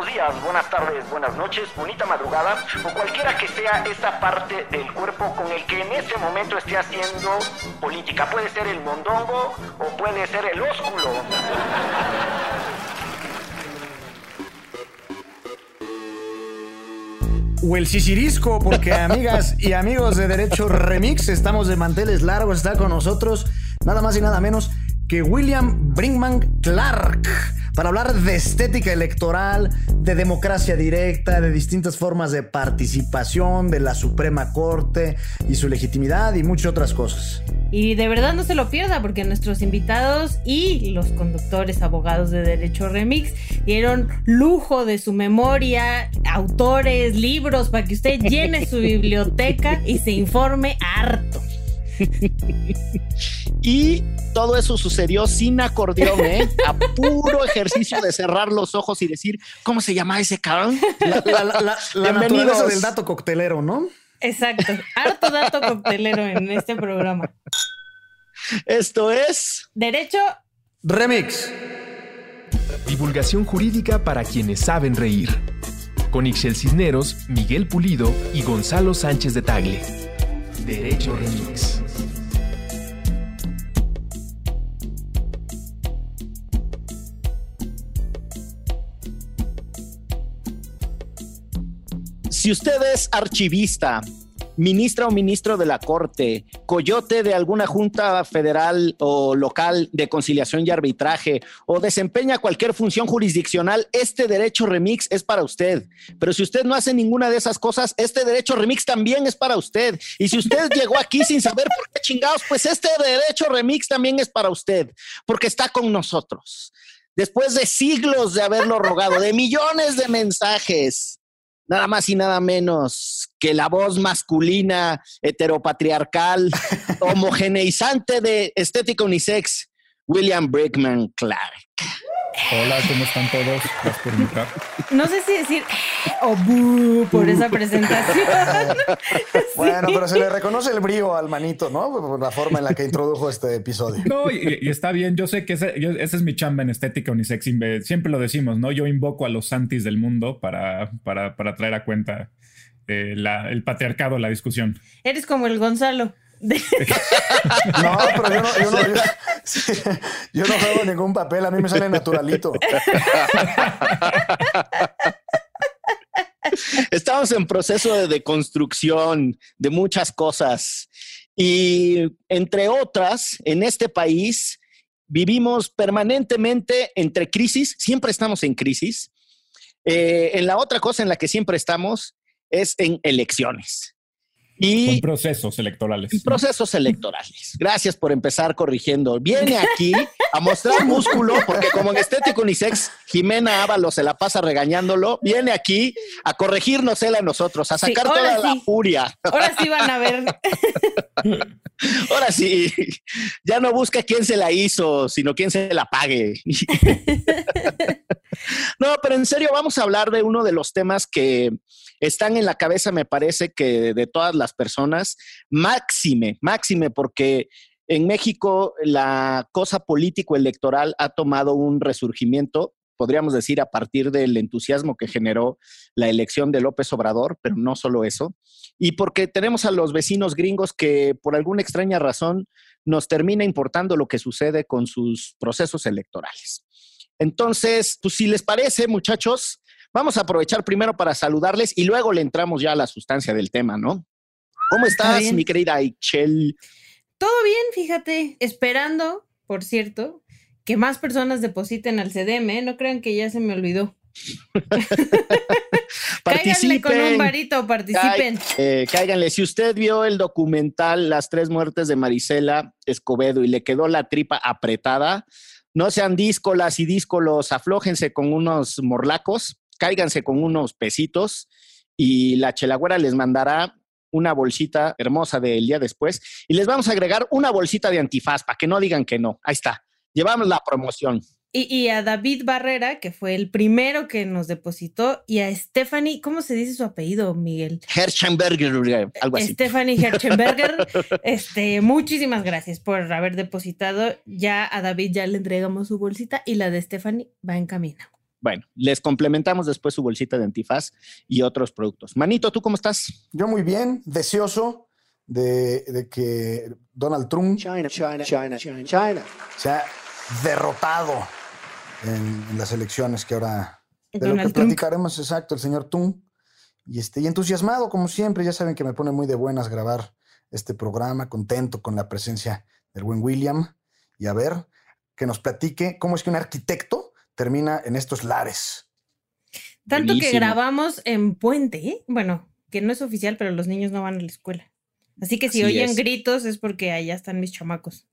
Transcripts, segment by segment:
buenos días, buenas tardes, buenas noches, bonita madrugada o cualquiera que sea esa parte del cuerpo con el que en este momento esté haciendo política. Puede ser el mondongo o puede ser el ósculo. o el sisirisco, porque amigas y amigos de Derecho Remix, estamos de manteles largos, está con nosotros nada más y nada menos que William Brinkman Clark para hablar de estética electoral, de democracia directa, de distintas formas de participación de la Suprema Corte y su legitimidad y muchas otras cosas. Y de verdad no se lo pierda porque nuestros invitados y los conductores abogados de Derecho Remix dieron lujo de su memoria, autores, libros, para que usted llene su biblioteca y se informe harto. y todo eso sucedió sin acordeón, ¿eh? A puro ejercicio de cerrar los ojos y decir, ¿cómo se llama ese cabrón? La, la, la, del dato coctelero, ¿no? Exacto. Harto dato coctelero en este programa. Esto es. Derecho. Remix. Divulgación jurídica para quienes saben reír. Con Ixel Cisneros, Miguel Pulido y Gonzalo Sánchez de Tagle. Derecho Remix. Si usted es archivista, ministra o ministro de la Corte, coyote de alguna junta federal o local de conciliación y arbitraje, o desempeña cualquier función jurisdiccional, este derecho remix es para usted. Pero si usted no hace ninguna de esas cosas, este derecho remix también es para usted. Y si usted llegó aquí sin saber por qué chingados, pues este derecho remix también es para usted, porque está con nosotros. Después de siglos de haberlo rogado, de millones de mensajes, nada más y nada menos que la voz masculina, heteropatriarcal, homogeneizante de estética unisex, William Brickman Clark. Hola, ¿cómo están todos? Gracias por invitar. No sé si decir o bu por esa presentación. bueno, pero se le reconoce el brío al manito, ¿no? Por la forma en la que introdujo este episodio. No, y, está bien. Yo sé que ese, es mi chamba en estética unisex. Siempre lo decimos, ¿no? Yo invoco a los santis del mundo para, para, para traer a cuenta eh, el patriarcado, la discusión. Eres como el Gonzalo. no, pero yo no, yo, no, yo, no juego ningún papel, a mí me sale naturalito. Estamos en proceso de deconstrucción de muchas cosas y entre otras, en este país vivimos permanentemente entre crisis, siempre estamos en crisis. Eh, en la otra cosa en la que siempre estamos es en elecciones. Y procesos electorales. procesos electorales. Gracias por empezar corrigiendo. Viene aquí a mostrar músculo, porque como en Estético Unisex, Jimena Ábalos se la pasa regañándolo. Viene aquí a corregirnos él a nosotros, a sacar toda la furia. Ahora sí van a ver. Ahora sí, ya no busca quién se la hizo, sino quién se la pague. no, pero en serio, vamos a hablar de uno de los temas que están en la cabeza, me parece que de todas las personas, máxime, máxime, porque en México la cosa político-electoral ha tomado un resurgimiento, podríamos decir, a partir del entusiasmo que generó la elección de López Obrador, pero no solo eso, y porque tenemos a los vecinos gringos que por alguna extraña razón nos termina importando lo que sucede con sus procesos electorales. Entonces, pues si les parece, muchachos, Vamos a aprovechar primero para saludarles y luego le entramos ya a la sustancia del tema, ¿no? ¿Cómo estás, mi querida Aichel? Todo bien, fíjate, esperando, por cierto, que más personas depositen al CDM, ¿eh? no crean que ya se me olvidó. Cáiganle con un varito, participen. Eh, cáiganle. Si usted vio el documental Las tres muertes de Marisela Escobedo y le quedó la tripa apretada, no sean díscolas y díscolos, aflójense con unos morlacos cáiganse con unos pesitos y la chelagüera les mandará una bolsita hermosa del día después y les vamos a agregar una bolsita de antifaz para que no digan que no. Ahí está. Llevamos la promoción. Y, a David Barrera, que fue el primero que nos depositó, y a Stephanie, ¿cómo se dice su apellido, Miguel? Herchenberger, algo así. Stephanie Herchenberger, este, muchísimas gracias por haber depositado. Ya a David ya le entregamos su bolsita y la de Stephanie va en camino. Bueno, les complementamos después su bolsita de antifaz y otros productos. Manito, ¿tú cómo estás? Yo muy bien, deseoso de, de que Donald Trump China, China, China, China, China. sea derrotado en, en las elecciones que ahora de lo que Trump. platicaremos exacto el señor Tum y este y entusiasmado como siempre ya saben que me pone muy de buenas grabar este programa contento con la presencia del buen William y a ver que nos platique cómo es que un arquitecto termina en estos lares Tanto que grabamos en puente, ¿eh? bueno, que no es oficial, pero los niños no van a la escuela. Así que si Así oyen es. gritos es porque allá están mis chamacos.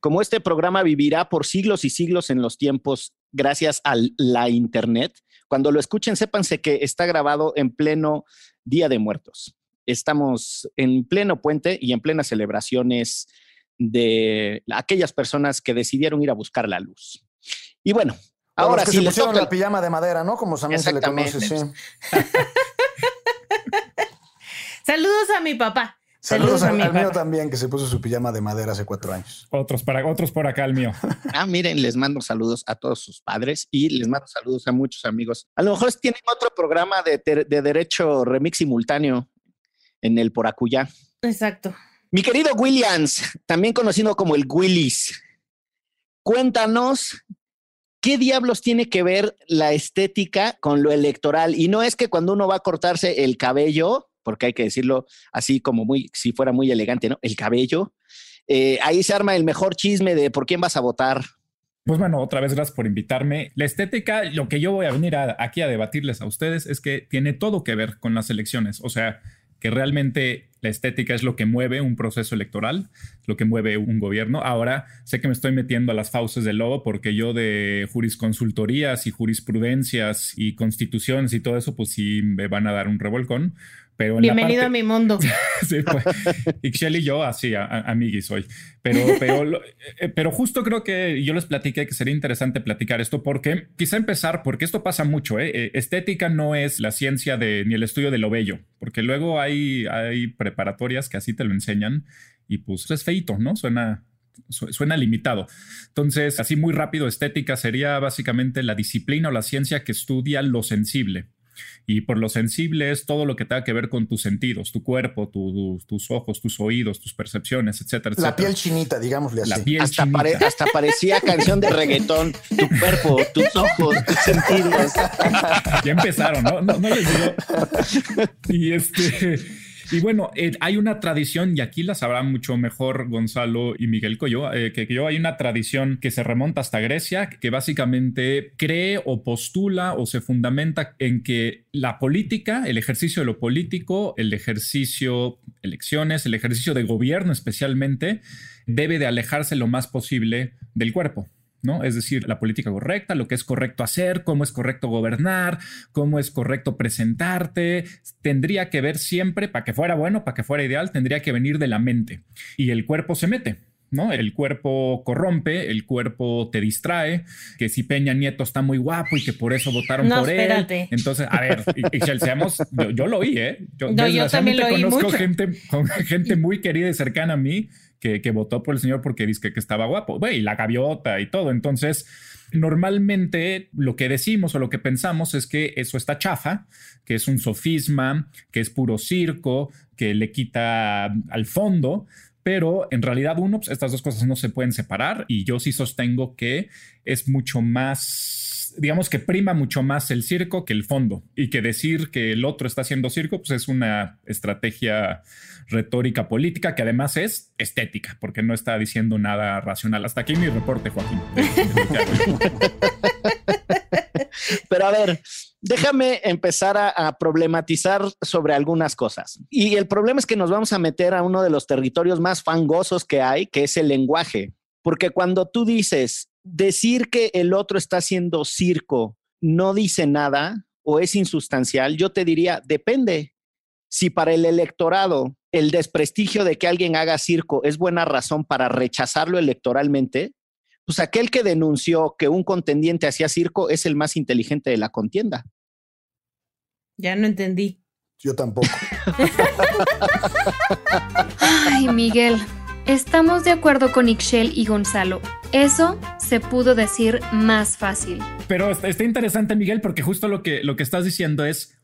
Como este programa vivirá por siglos y siglos en los tiempos gracias a la internet, cuando lo escuchen, sépanse que está grabado en pleno Día de Muertos. Estamos en pleno puente y en plenas celebraciones de aquellas personas que decidieron ir a buscar la luz. Y bueno, ahora los que sí se les pusieron toca la pijama de madera no como también se le conoce sí. Saludos a mi papá. saludos, Saludos a al, mi al mío papá. también que se puso su pijama de madera hace cuatro años Otros, para, otros por acá, el mío. Ah, miren, les mando saludos a todos sus padres y les mando saludos a muchos amigos. A lo mejor tienen otro programa de, ter- de derecho remix simultáneo en el Poracuyá. Exacto. Mi querido Williams, también conocido como el Willis, cuéntanos qué diablos tiene que ver la estética con lo electoral. Y no es que cuando uno va a cortarse el cabello, porque hay que decirlo así como muy, si fuera muy elegante, ¿no? El cabello, eh, ahí se arma el mejor chisme de por quién vas a votar. Pues bueno, otra vez gracias por invitarme. La estética, lo que yo voy a venir aquí a debatirles a ustedes es que tiene todo que ver con las elecciones. O sea, que realmente la estética es lo que mueve un proceso electoral, lo que mueve un gobierno. Ahora sé que me estoy metiendo a las fauces del lobo porque yo de jurisconsultorías y jurisprudencias y constituciones y todo eso, pues sí me van a dar un revolcón. Pero en la Bienvenido parte- a mi mundo. Sí, pues, Ixchel y yo, así, a- a- amiguis hoy. Pero, pero, lo- eh, pero justo creo que yo les platiqué que sería interesante platicar esto porque quizá empezar, porque esto pasa mucho, ¿eh? Eh, Estética no es la ciencia de, ni el estudio de lo bello, porque luego hay, hay preparatorias que así te lo enseñan y pues es feito, ¿no? Suena, su- suena limitado. Entonces, así muy rápido, estética sería básicamente la disciplina o la ciencia que estudia lo sensible. Y por lo sensible es todo lo que tenga que ver con tus sentidos, tu cuerpo, tu- tus ojos, tus oídos, tus percepciones, etcétera, etcétera. la piel chinita digámosle así La piel Hasta, chinita. pare- hasta parecía canción de reggaetón. Tu cuerpo, tus ojos, tus sentidos. Ya empezaron, ¿no? No, no les digo. Y este. Y bueno, eh, hay una tradición, y aquí la sabrá mucho mejor Gonzalo y Miguel Coyo, eh, que, que yo hay una tradición que se remonta hasta Grecia, que básicamente cree o postula o se fundamenta en que la política, el ejercicio de lo político, el ejercicio, elecciones, el ejercicio de gobierno especialmente, debe de alejarse lo más posible del cuerpo. ¿No? Es decir, la política correcta, lo que es correcto hacer, cómo es correcto gobernar, cómo es correcto presentarte, tendría que ver siempre, para que fuera bueno, para que fuera ideal, tendría que venir de la mente. Y el cuerpo se mete. ¿no? El cuerpo corrompe, el cuerpo te distrae, que si Peña Nieto está muy guapo y que por eso votaron No, por espérate. él. Entonces, a ver, y, y Chel, seamos, yo, yo lo oí, ¿eh? Yo, No, yo también lo oí conozco mucho. gente, con gente muy querida y cercana a mí que, votó por el señor porque dice que, estaba guapo, Güey, la gaviota y todo. Entonces, normalmente lo que decimos o lo que pensamos es que eso está chafa, que es un sofisma, que es puro circo, que le quita al fondo. Pero en realidad, uno, pues, estas dos cosas no se pueden separar y yo sí sostengo que es mucho más, digamos que prima mucho más el circo que el fondo y que decir que el otro está haciendo circo, pues es una estrategia retórica política que además es estética, porque no está diciendo nada racional. Hasta aquí mi reporte, Joaquín. Pero a ver, déjame empezar a, a problematizar sobre algunas cosas. Y el problema es que nos vamos a meter a uno de los territorios más fangosos que hay, que es el lenguaje. Porque cuando tú dices decir que el otro está haciendo circo no dice nada o es insustancial, yo te diría, depende. Si para el electorado el desprestigio de que alguien haga circo es buena razón para rechazarlo electoralmente, pues aquel que denunció que un contendiente hacía circo es el más inteligente de la contienda. Ya no entendí. yo tampoco Ay, Miguel, estamos de acuerdo con Ixchel y Gonzalo. Eso se pudo decir más fácil. Pero está, está interesante, Miguel, porque justo lo que, lo que estás diciendo es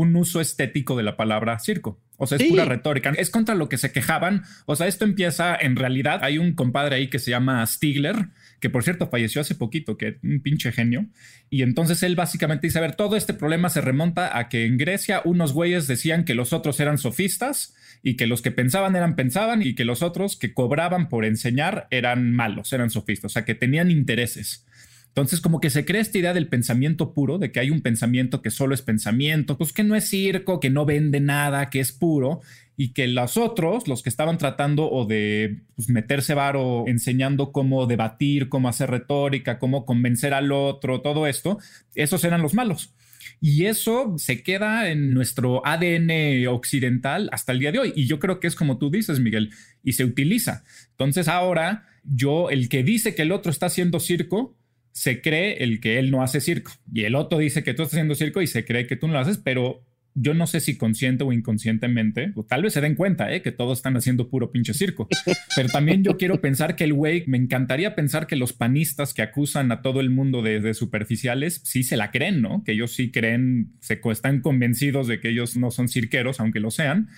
un uso estético de la palabra circo. O sea, es Sí. pura retórica. Es contra lo que se quejaban. O sea, esto empieza en realidad. Hay un compadre ahí que se llama Stigler, que por cierto falleció hace poquito, que un pinche genio. Y entonces él básicamente dice: A ver, todo este problema se remonta a que en Grecia unos güeyes decían que los otros eran sofistas y que los que pensaban eran pensaban y que los otros que cobraban por enseñar eran malos, eran sofistas. O sea, que tenían intereses. Entonces, como que se crea esta idea del pensamiento puro, de que hay un pensamiento que solo es pensamiento, pues que no es circo, que no vende nada, que es puro, y que los otros, los que estaban tratando o de pues, meterse varo enseñando cómo debatir, cómo hacer retórica, cómo convencer al otro, todo esto, esos eran los malos. Y eso se queda en nuestro ADN occidental hasta el día de hoy. Y yo creo que es como tú dices, Miguel, y se utiliza. Entonces ahora yo, el que dice que el otro está haciendo circo, se cree el que él no hace circo. Y el otro dice que tú estás haciendo circo y se cree que tú no lo haces, pero yo no sé si consciente o inconscientemente, o tal vez se den cuenta ¿eh? que todos están haciendo puro pinche circo. Pero también yo quiero pensar que el güey, me encantaría pensar que los panistas que acusan a todo el mundo de, de superficiales sí se la creen, ¿no? Que ellos sí creen, se están convencidos de que ellos no son cirqueros, aunque lo sean.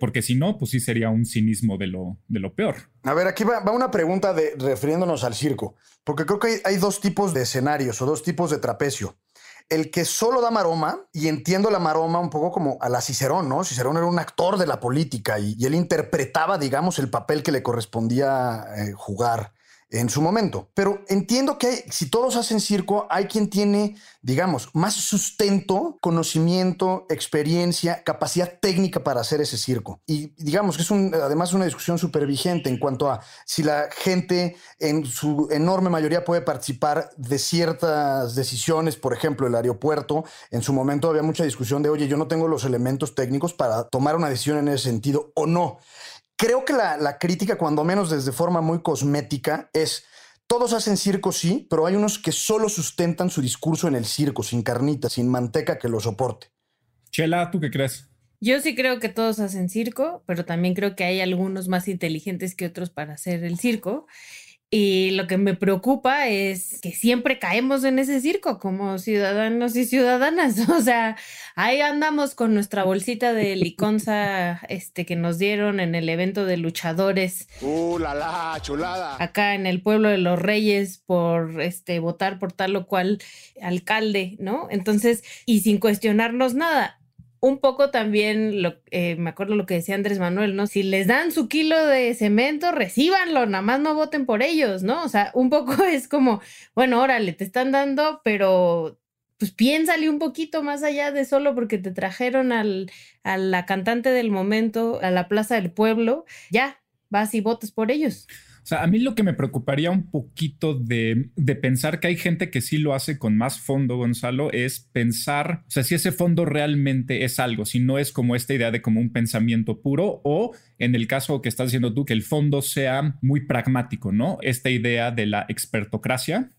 Porque si no, pues sí sería un cinismo de lo, de lo peor. A ver, aquí va, una pregunta de, refiriéndonos al circo, porque creo que hay, hay dos tipos de escenarios o dos tipos de trapecio. El que solo da maroma, y entiendo la maroma un poco como a la Cicerón, ¿no? Cicerón era un actor de la política y, y él interpretaba, digamos, el papel que le correspondía eh, jugar en su momento. Pero entiendo que si todos hacen circo, hay quien tiene, digamos, más sustento, conocimiento, experiencia, capacidad técnica para hacer ese circo. Y digamos que es un, además una discusión súper vigente en cuanto a si la gente en su enorme mayoría puede participar de ciertas decisiones, por ejemplo, el aeropuerto. En su momento había mucha discusión de, oye, yo no tengo los elementos técnicos para tomar una decisión en ese sentido o no. Creo que la, la crítica, cuando menos desde forma muy cosmética, es todos hacen circo, sí, pero hay unos que solo sustentan su discurso en el circo, sin carnita, sin manteca que lo soporte. Chela, ¿tú qué crees? Yo sí creo que todos hacen circo, pero también creo que hay algunos más inteligentes que otros para hacer el circo. Y lo que me preocupa es que siempre caemos en ese circo como ciudadanos y ciudadanas. O sea, ahí andamos con nuestra bolsita de liconza este, que nos dieron en el evento de luchadores ¡Uh, la la, chulada! acá en el pueblo de los reyes por este votar por tal o cual alcalde, ¿no? Entonces, y sin cuestionarnos nada. Un poco también, lo, eh, me acuerdo lo que decía Andrés Manuel, ¿no? Si les dan su kilo de cemento, recíbanlo, nada más no voten por ellos, ¿no? O sea, un poco es como, bueno, órale, te están dando, pero pues piénsale un poquito más allá de solo porque te trajeron al, a la cantante del momento a la plaza del pueblo, ya, vas y votas por ellos. O sea, a mí lo que me preocuparía un poquito de, pensar que hay gente que sí lo hace con más fondo, Gonzalo, es pensar, o sea, si ese fondo realmente es algo, si no es como esta idea de como un pensamiento puro o en el caso que estás diciendo tú, que el fondo sea muy pragmático, ¿no? Esta idea de la expertocracia,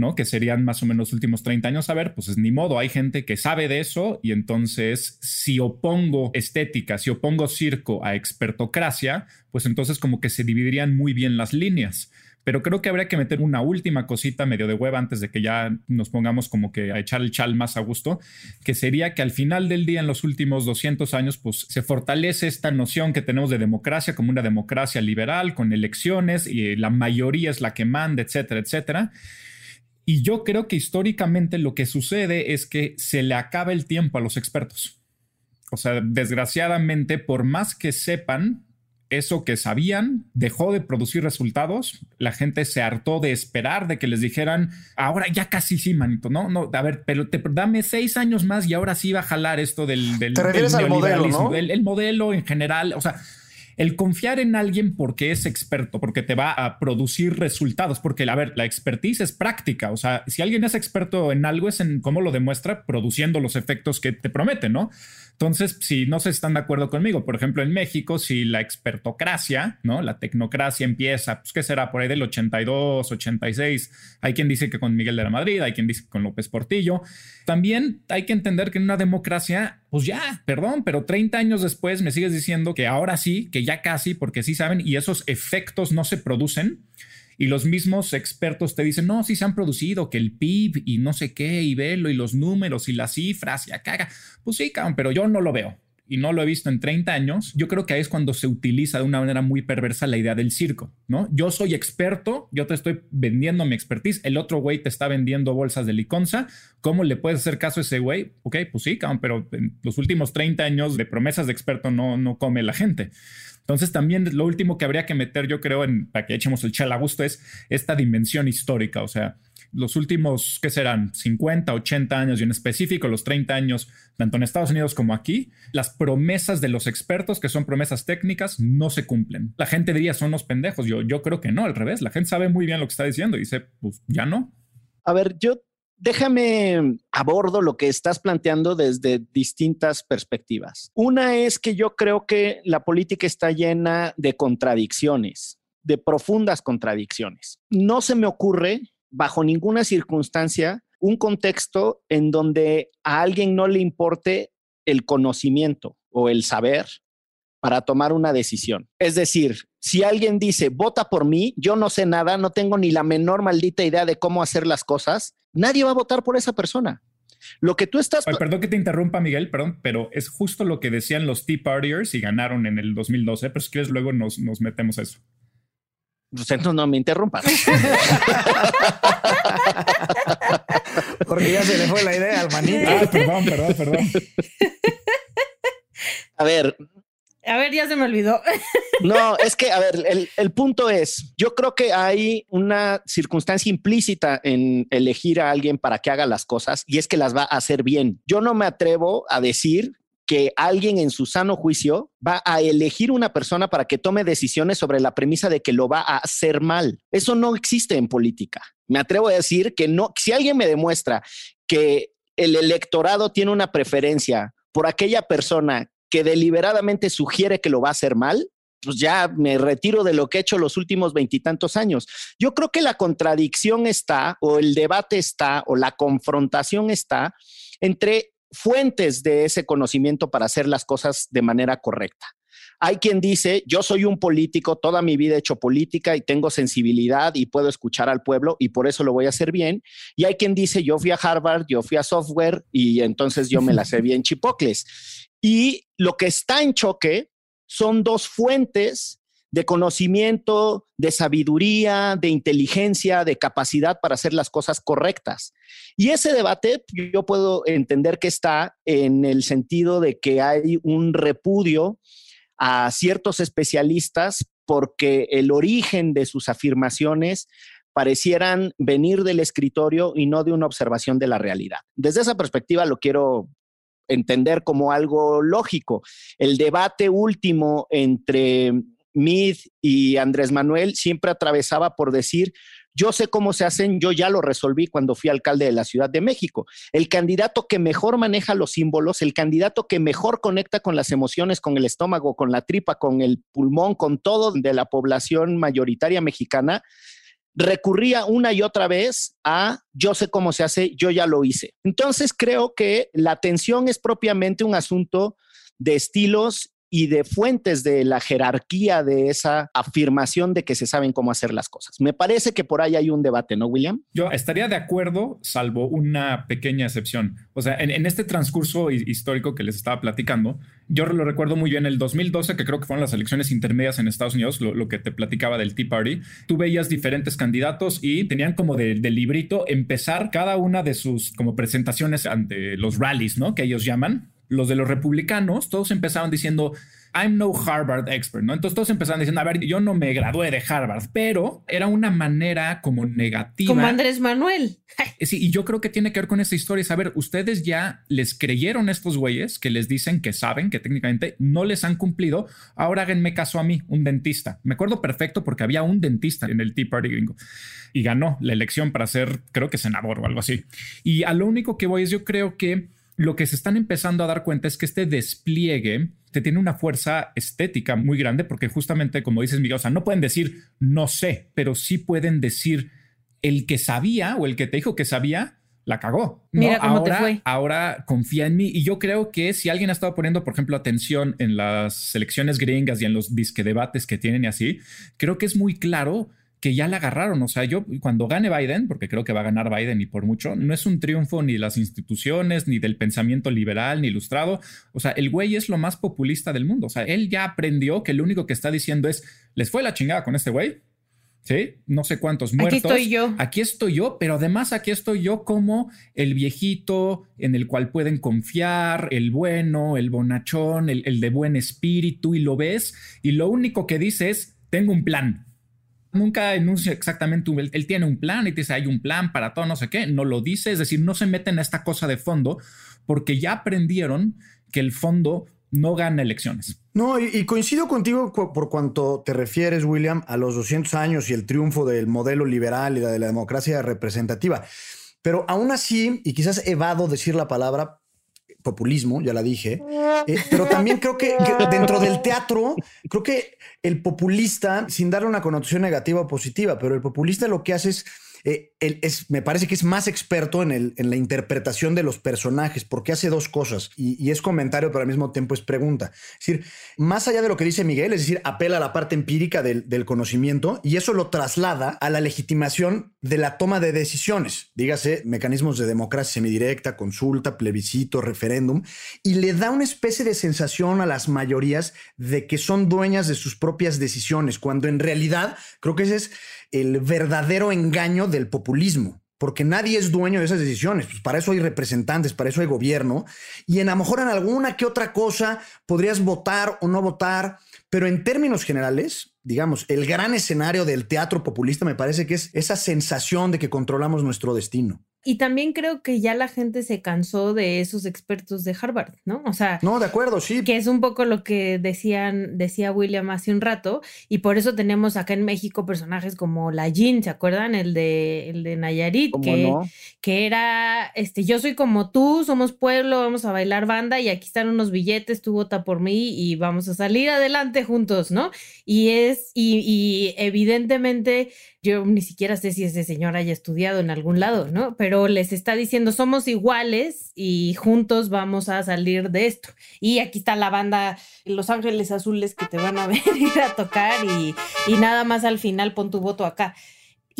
¿no? Que serían más o menos los últimos 30 años. A ver, pues es ni modo, hay gente que sabe de eso y entonces si opongo estética, si opongo circo a expertocracia, pues entonces como que se dividirían muy bien las líneas. Pero creo que habría que meter una última cosita medio de hueva antes de que ya nos pongamos como que a echar el chal más a gusto, que sería que al final del día, en los últimos 200 años, pues se fortalece esta noción que tenemos de democracia como una democracia liberal, con elecciones y la mayoría es la que manda, etcétera, etcétera. Y yo creo que históricamente lo que sucede es que se le acaba el tiempo a los expertos. O sea, desgraciadamente, por más que sepan eso que sabían, dejó de producir resultados. La gente se hartó de esperar de que les dijeran, ahora ya casi sí, manito, no, no, a ver, pero te, dame seis años más y ahora sí va a jalar esto del, del, ¿Te refieres del al modelo, ¿no? el, el modelo en general. O sea, el confiar en alguien porque es experto, porque te va a producir resultados, porque, a ver, la expertise es práctica, o sea, si alguien es experto en algo es en cómo lo demuestra produciendo los efectos que te promete, ¿no? Entonces, si no se están de acuerdo conmigo, por ejemplo, en México, si la expertocracia, ¿no? La tecnocracia empieza, pues, ¿qué será? Por ahí del 82, 86. Hay quien dice que con Miguel de la Madrid, hay quien dice que con López Portillo. También hay que entender que en una democracia, pues ya, perdón, pero 30 años después me sigues diciendo que ahora sí, que ya casi, porque sí saben, y esos efectos no se producen. y los mismos expertos te dicen, no, sí se han producido, que el PIB y no sé qué, y velo, y los números y las cifras, y acá, pues sí, pero yo no lo veo y no lo he visto en 30 años, yo creo que ahí es cuando se utiliza de una manera muy perversa la idea del circo, ¿no? Yo soy experto, yo te estoy vendiendo mi expertise, el otro güey te está vendiendo bolsas de liconza, ¿cómo le puedes hacer caso a ese güey? Ok, pues sí, pero en los últimos 30 años de promesas de experto no, no come la gente. Entonces también lo último que habría que meter, yo creo, en, para que echemos el chal a gusto es esta dimensión histórica, o sea, los últimos, ¿qué serán? 50, 80 años y en específico los 30 años, tanto en Estados Unidos como aquí, las promesas de los expertos, que son promesas técnicas, no se cumplen. La gente diría, son los pendejos. Yo, yo creo que no, al revés. La gente sabe muy bien lo que está diciendo y dice, pues ya no. A ver, yo déjame abordo lo que estás planteando desde distintas perspectivas. Una es que yo creo que la política está llena de contradicciones, de profundas contradicciones. No se me ocurre bajo ninguna circunstancia un contexto en donde a alguien no le importe el conocimiento o el saber para tomar una decisión. Es decir, si alguien dice, vota por mí, yo no sé nada, no tengo ni la menor maldita idea de cómo hacer las cosas, nadie va a votar por esa persona. Lo que tú estás... perdón que te interrumpa, Miguel, perdón, pero es justo lo que decían los Tea Partiers y ganaron en el 2012, pero si quieres luego nos, nos metemos a eso. Pues entonces no me interrumpas. Porque ya se le fue la idea al manito. Ah, perdón, perdón, perdón. A ver. A ver, ya se me olvidó. No, es que, a ver, el, el, punto es, yo creo que hay una circunstancia implícita en elegir a alguien para que haga las cosas y es que las va a hacer bien. Yo no me atrevo a decir que alguien en su sano juicio va a elegir una persona para que tome decisiones sobre la premisa de que lo va a hacer mal. Eso no existe en política. Me atrevo a decir que no, si alguien me demuestra que el electorado tiene una preferencia por aquella persona que deliberadamente sugiere que lo va a hacer mal, pues ya me retiro de lo que he hecho los últimos veintitantos años. Yo creo que la contradicción está, o el debate está, o la confrontación está entre fuentes de ese conocimiento para hacer las cosas de manera correcta. Hay quien dice, yo soy un político, toda mi vida he hecho política y tengo sensibilidad y puedo escuchar al pueblo y por eso lo voy a hacer bien. Y hay quien dice, yo fui a Harvard, yo fui a software y entonces yo me la sé bien chipocles. Y lo que está en choque son dos fuentes de conocimiento, de sabiduría, de inteligencia, de capacidad para hacer las cosas correctas. Y ese debate yo puedo entender que está en el sentido de que hay un repudio a ciertos especialistas porque el origen de sus afirmaciones parecieran venir del escritorio y no de una observación de la realidad. Desde esa perspectiva lo quiero entender como algo lógico. El debate último entre Mid y Andrés Manuel siempre atravesaba por decir, yo sé cómo se hacen, yo ya lo resolví cuando fui alcalde de la Ciudad de México. El candidato que mejor maneja los símbolos, el candidato que mejor conecta con las emociones, con el estómago, con la tripa, con el pulmón, con todo de la población mayoritaria mexicana, recurría una y otra vez a yo sé cómo se hace, yo ya lo hice. Entonces creo que la atención es propiamente un asunto de estilos y de fuentes de la jerarquía de esa afirmación de que se saben cómo hacer las cosas. Me parece que por ahí hay un debate, ¿no, William? Yo estaría de acuerdo, salvo una pequeña excepción. O sea, en, este transcurso histórico que les estaba platicando, yo lo recuerdo muy bien, el 2012, que creo que fueron las elecciones intermedias en Estados Unidos, lo, que te platicaba del Tea Party, tú veías diferentes candidatos y tenían como de, librito empezar cada una de sus como presentaciones ante los rallies, ¿no? Que ellos llaman los de los republicanos, todos empezaban diciendo, I'm no Harvard expert, ¿no? Entonces todos empezaban diciendo, a ver, yo no me gradué de Harvard, pero era una manera como negativa. Como Andrés Manuel. Sí, y yo creo que tiene que ver con esta historia. A ver, ustedes ya les creyeron estos güeyes que les dicen que saben, que técnicamente no les han cumplido. Ahora háganme caso a mí, un dentista. Me acuerdo perfecto porque había un dentista en el Tea Party gringo y ganó la elección para ser, creo que senador o algo así. Y a lo único que voy es, yo creo que lo que se están empezando a dar cuenta es que este despliegue te tiene una fuerza estética muy grande porque justamente como dices Miguel, o sea, no pueden decir no sé, pero sí pueden decir el que sabía o el que te dijo que sabía la cagó. Mira cómo ahora, te fue. ahora confía en mí. Y yo creo que si alguien ha estado poniendo, por ejemplo, atención en las selecciones gringas y en los disque debates que tienen y así, creo que es muy claro que ya la agarraron. O sea, yo cuando gane Biden, porque creo que va a ganar Biden y por mucho, no es un triunfo ni de las instituciones, ni del pensamiento liberal, ni ilustrado. O sea, el güey es lo más populista del mundo. O sea, él ya aprendió que lo único que está diciendo es, les fue la chingada con este güey. Sí, no sé cuántos muertos. Aquí estoy yo. Aquí estoy yo, pero además aquí estoy yo como el viejito en el cual pueden confiar, el bueno, el bonachón, el, el de buen espíritu, y lo ves, y lo único que dice es, tengo un plan nunca enuncia exactamente, él, tiene un plan y dice, hay un plan para todo, no sé qué, no lo dice, es decir, no se mete en esta cosa de fondo porque ya aprendieron que el fondo no gana elecciones. No, y, coincido contigo por cuanto te refieres, William, a los 200 años y el triunfo del modelo liberal y de la democracia representativa. Pero aún así, y quizás evado decir la palabra, populismo, ya la dije, eh, pero también creo que, dentro del teatro, creo que el populista, sin darle una connotación negativa o positiva, pero el populista lo que hace es eh, es, me parece que es más experto en, el, en, la interpretación de los personajes, porque hace dos cosas, y, y, es comentario, pero al mismo tiempo es pregunta. Es decir, más allá de lo que dice Miguel, es decir, apela a la parte empírica del, del conocimiento y eso lo traslada a la legitimación de la toma de decisiones, dígase mecanismos de democracia semidirecta, consulta, plebiscito, referéndum, y le da una especie de sensación a las mayorías de que son dueñas de sus propias decisiones, cuando en realidad creo que ese es el verdadero engaño del populismo, porque nadie es dueño de esas decisiones. Pues para eso hay representantes, para eso hay gobierno, y en a lo mejor en alguna que otra cosa podrías votar o no votar, pero en términos generales, digamos, el gran escenario del teatro populista me parece que es esa sensación de que controlamos nuestro destino. Y también creo que ya la gente se cansó de esos expertos de Harvard, ¿no? O sea, no, de acuerdo, sí. Que es un poco lo que decían, decía William hace un rato, y por eso tenemos acá en México personajes como la Jean, ¿se acuerdan? El de, el de Nayarit, que, no? que era, este, yo soy como tú, somos pueblo, vamos a bailar banda y aquí están unos billetes, tú vota por mí y vamos a salir adelante juntos, ¿no? Y es, y, y evidentemente yo ni siquiera sé si ese señor haya estudiado en algún lado, ¿no? Pero les está diciendo, somos iguales y juntos vamos a salir de esto. Y aquí está la banda Los Ángeles Azules que te van a ver ir a tocar y, y nada más al final pon tu voto acá.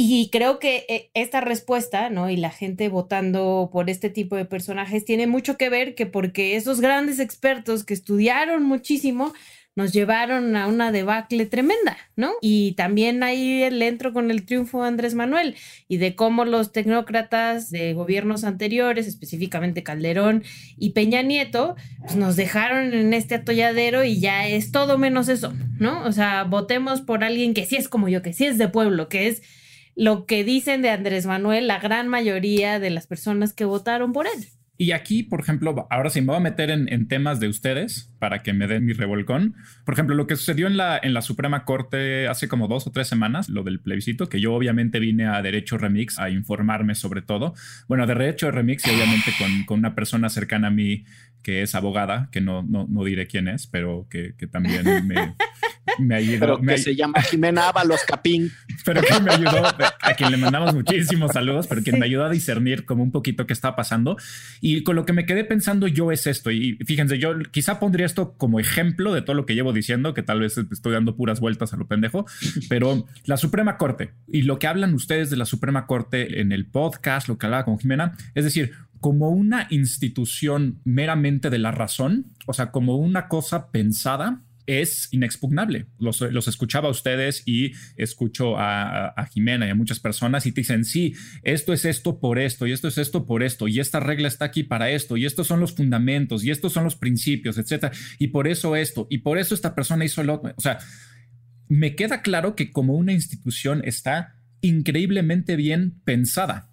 Y creo que eh, esta respuesta, ¿no? Y la gente votando por este tipo de personajes tiene mucho que ver que porque esos grandes expertos que estudiaron muchísimo, nos llevaron a una debacle tremenda, ¿no? Y también ahí le entro con el triunfo de Andrés Manuel y de cómo los tecnócratas de gobiernos anteriores, específicamente Calderón y Peña Nieto, pues nos dejaron en este atolladero y ya es todo menos eso, ¿no? O sea, votemos por alguien que sí es como yo, que sí es de pueblo, que es lo que dicen de Andrés Manuel la gran mayoría de las personas que votaron por él. Y aquí, por ejemplo, ahora sí me voy a meter en, temas de ustedes para que me den mi revolcón. Por ejemplo, lo que sucedió en la, en la Suprema Corte hace como dos o tres semanas, lo del plebiscito, que yo obviamente vine a Derecho Remix a informarme sobre todo. Bueno, de Derecho Remix y obviamente con, con una persona cercana a mí que es abogada, que no, no, no diré quién es, pero que, que también me, me ayudó. Pero que me, se llama Jimena Ábalos Capín. Pero que me ayudó, a quien le mandamos muchísimos saludos, pero quien sí. me ayudó a discernir como un poquito qué estaba pasando. Y con lo que me quedé pensando yo es esto, y fíjense, yo quizá pondría esto como ejemplo de todo lo que llevo diciendo, que tal vez estoy dando puras vueltas a lo pendejo, pero la Suprema Corte y lo que hablan ustedes de la Suprema Corte en el podcast, lo que hablaba con Jimena, es decir, como una institución meramente de la razón, o sea, como una cosa pensada, es inexpugnable. Los, escuchaba a ustedes y escucho a, a, Jimena y a muchas personas y te dicen, sí, esto es esto por esto y esto es esto por esto y esta regla está aquí para esto y estos son los fundamentos y estos son los principios, etcétera. Y por eso esto y por eso esta persona hizo lo otro. O sea, me queda claro que como una institución está increíblemente bien pensada.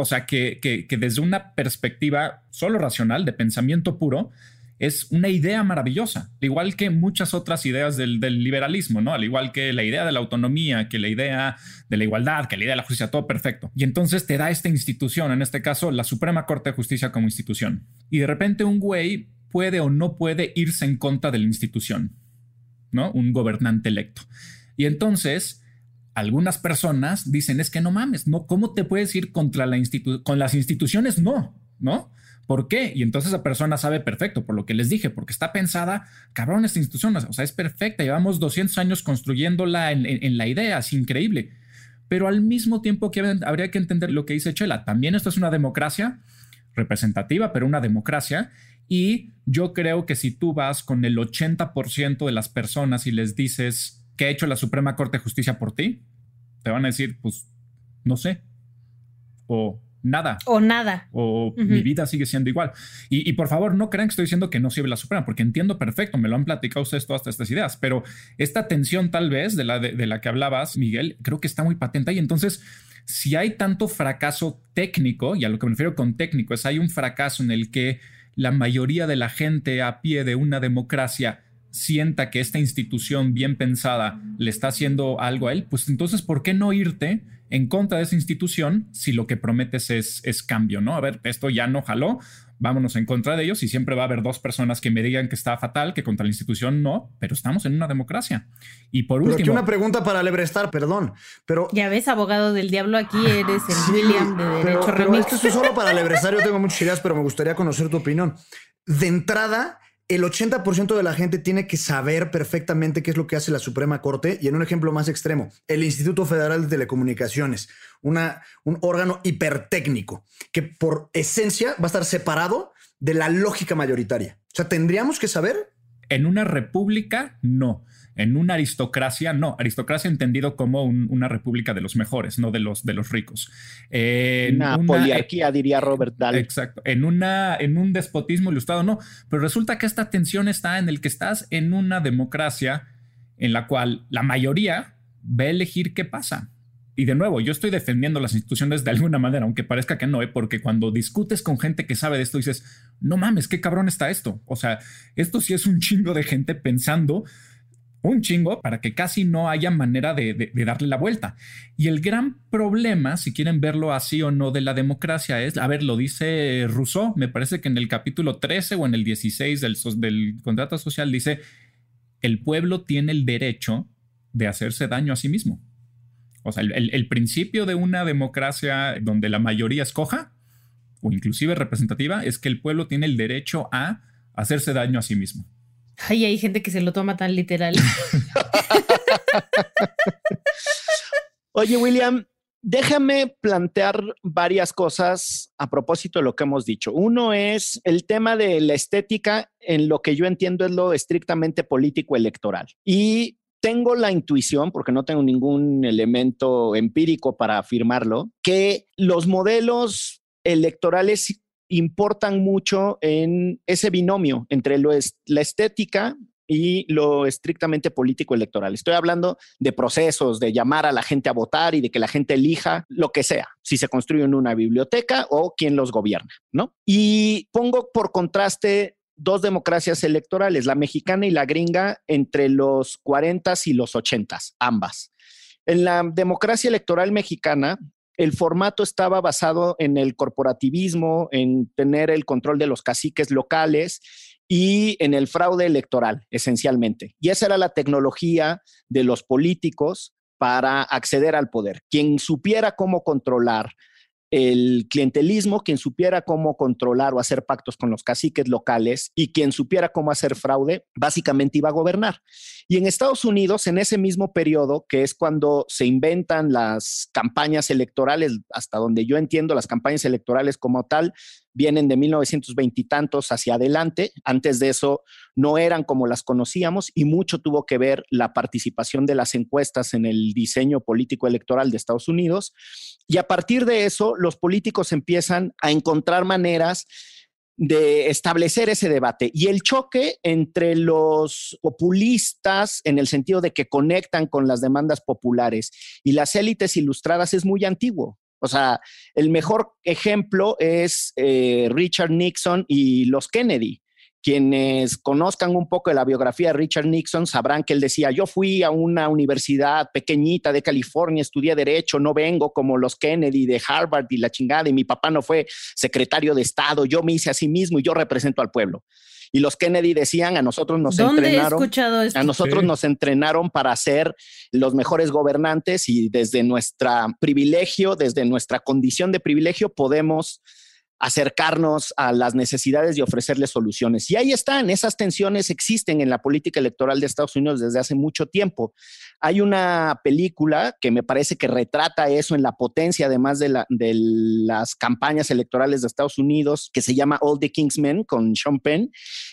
O sea, que, desde una perspectiva solo racional, de pensamiento puro, es una idea maravillosa, igual que muchas otras ideas del, del, liberalismo, ¿no? Al igual que la idea de la autonomía, que la idea de la igualdad, que la idea de la justicia, todo perfecto. Y entonces te da esta institución, en este caso la Suprema Corte de Justicia como institución. Y de repente un güey puede o no puede irse en contra de la institución, ¿no? Un gobernante electo. Y entonces algunas personas dicen, es que no mames, ¿no? ¿Cómo te puedes ir contra la institu con las instituciones? No, ¿no? ¿Por qué? Y entonces esa persona sabe perfecto, por lo que les dije, porque está pensada, cabrón, esta institución, o sea, es perfecta, llevamos 200 años construyéndola en, en, en la idea, es increíble. pero al mismo tiempo que habría que entender lo que dice Chela. También esto es una democracia representativa, pero una democracia. Y yo creo que si tú vas con el 80% de las personas y les dices que ha hecho la Suprema Corte de Justicia por ti, te van a decir, pues, no sé. O nada. O nada. O mi vida sigue siendo igual. Y, por favor, no crean que estoy diciendo que no sirve la Suprema, porque entiendo perfecto, me lo han platicado ustedes todas estas ideas, pero esta tensión tal vez de la, de, la que hablabas, Miguel, creo que está muy patente ahí. Entonces, si hay tanto fracaso técnico, y a lo que me refiero con técnico, es hay un fracaso en el que la mayoría de la gente a pie de una democracia sienta que esta institución bien pensada le está haciendo algo a él, pues entonces, ¿por qué no irte en contra de esa institución si lo que prometes es, es cambio, ¿no? A ver, esto ya no jaló, vámonos en contra de ellos y siempre va a haber dos personas que me digan que está fatal, que contra la institución no, pero estamos en una democracia. Y por último... Pero aquí una pregunta para Lebrestar, perdón, pero... Ya ves, abogado del diablo, aquí eres el William de Derecho pero, pero esto es solo para Lebrestar, yo tengo muchas ideas, pero me gustaría conocer tu opinión. De entrada el 80% de la gente tiene que saber perfectamente qué es lo que hace la Suprema Corte. Y en un ejemplo más extremo, el Instituto Federal de Telecomunicaciones, una, un órgano hipertécnico que por esencia va a estar separado de la lógica mayoritaria. O sea, tendríamos que saber. En una república, no. En una aristocracia, no. Aristocracia entendido como una república de los mejores, no de los, de los ricos. una, poliarquía, diría Robert Dahl. Exacto. En, una, en un despotismo ilustrado, no. Pero resulta que esta tensión está en el que estás en una democracia en la cual la mayoría va a elegir qué pasa. Y de nuevo, yo estoy defendiendo las instituciones de alguna manera, aunque parezca que no, ¿eh? porque cuando discutes con gente que sabe de esto, dices, no mames, qué cabrón está esto. O sea, esto sí es un chingo de gente pensando un chingo para que casi no haya manera de, darle la vuelta. Y el gran problema, si quieren verlo así o no, de la democracia es, a ver, lo dice Rousseau, me parece que en el capítulo 13 o en el 16 del, del contrato social dice, el pueblo tiene el derecho de hacerse daño a sí mismo. O sea, el, el principio de una democracia donde la mayoría escoja, o inclusive representativa, es que el pueblo tiene el derecho a hacerse daño a sí mismo. Ay, hay gente que se lo toma tan literal. Oye, William, déjame plantear varias cosas a propósito de lo que hemos dicho. Uno es el tema de la estética, en lo que yo entiendo es lo estrictamente político electoral. Y tengo la intuición, porque no tengo ningún elemento empírico para afirmarlo, que los modelos electorales importan mucho en ese binomio entre lo es, la estética y lo estrictamente político electoral. Estoy hablando de procesos, de llamar a la gente a votar y de que la gente elija lo que sea, si se construye una biblioteca o quien los gobierna, ¿no? Y pongo por contraste dos democracias electorales, la mexicana y la gringa, entre los 40 y los 80, ambas. En la democracia electoral mexicana, el formato estaba basado en el corporativismo, en tener el control de los caciques locales y en el fraude electoral, esencialmente. Y esa era la tecnología de los políticos para acceder al poder. Quien supiera cómo controlar el clientelismo, quien supiera cómo controlar o hacer pactos con los caciques locales y quien supiera cómo hacer fraude, básicamente iba a gobernar. Y en Estados Unidos, en ese mismo periodo, que es cuando se inventan las campañas electorales, hasta donde yo entiendo las campañas electorales como tal, vienen de 1920 y tantos hacia adelante. Antes de eso no eran como las conocíamos y mucho tuvo que ver la participación de las encuestas en el diseño político electoral de Estados Unidos. Y a partir de eso, los políticos empiezan a encontrar maneras de establecer ese debate. Y el choque entre los populistas, en el sentido de que conectan con las demandas populares, y las élites ilustradas es muy antiguo. O sea, el mejor ejemplo es eh, Richard Nixon y los Kennedy. Quienes conozcan un poco de la biografía de Richard Nixon sabrán que él decía, yo fui a una universidad pequeñita de California, estudié derecho, no vengo como los Kennedy de Harvard y la chingada, y mi papá no fue secretario de Estado, yo me hice a sí mismo y yo represento al pueblo. Y los Kennedy decían, a nosotros nos entrenaron, a nosotros nos entrenaron para ser los mejores gobernantes y desde nuestro privilegio, desde nuestra condición de privilegio podemos acercarnos a las necesidades y ofrecerles soluciones. Y ahí están, esas tensiones existen en la política electoral de Estados Unidos desde hace mucho tiempo. Hay una película que me parece que retrata eso en la potencia, además de, las campañas electorales de Estados Unidos, que se llama All the Kingsmen con Sean Penn,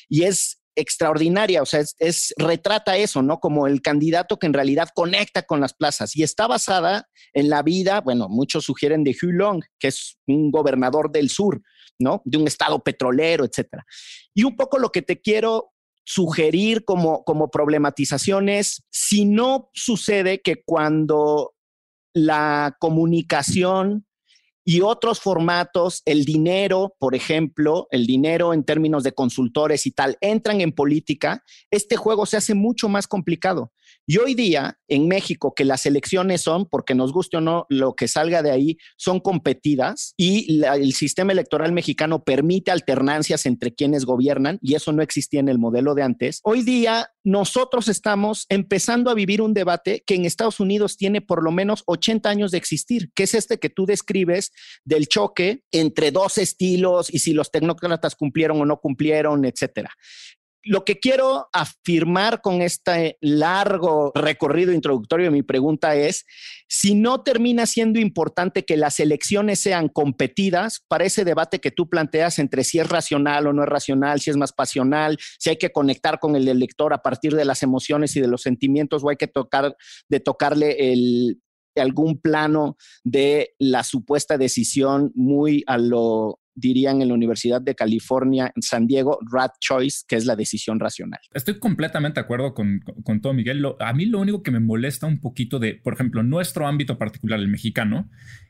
y es extraordinaria, o sea, es, retrata eso, ¿no? Como el candidato que en realidad conecta con las plazas y está basada en la vida, bueno, muchos sugieren de Hugh Long, que es un gobernador del sur, ¿no? De un estado petrolero, etcétera. Y un poco lo que te quiero sugerir como, como problematización es, si no sucede que cuando la comunicación y otros formatos, el dinero, por ejemplo, el dinero en términos de consultores y tal, entran en política, este juego se hace mucho más complicado. Y hoy día en México, que las elecciones son, porque nos guste o no, lo que salga de ahí, son competidas y el sistema electoral mexicano permite alternancias entre quienes gobiernan y eso no existía en el modelo de antes. Hoy día nosotros estamos empezando a vivir un debate que en Estados Unidos tiene por lo menos 80 años de existir, que es este que tú describes del choque entre dos estilos y si los tecnócratas cumplieron o no cumplieron, etcétera lo que quiero afirmar con este largo recorrido introductorio de mi pregunta es, si no termina siendo importante que las elecciones sean competidas para ese debate que tú planteas entre si es racional o no es racional, si es más pasional, si hay que conectar con el elector a partir de las emociones y de los sentimientos o hay que tocar de tocarle el algún plano de la supuesta decisión muy a lo dirían en la Universidad de California en San Diego, rat choice, que es la decisión racional. Estoy completamente de acuerdo con, con, todo, Miguel. a mí lo único que me molesta un poquito de, por ejemplo, nuestro ámbito particular, el mexicano,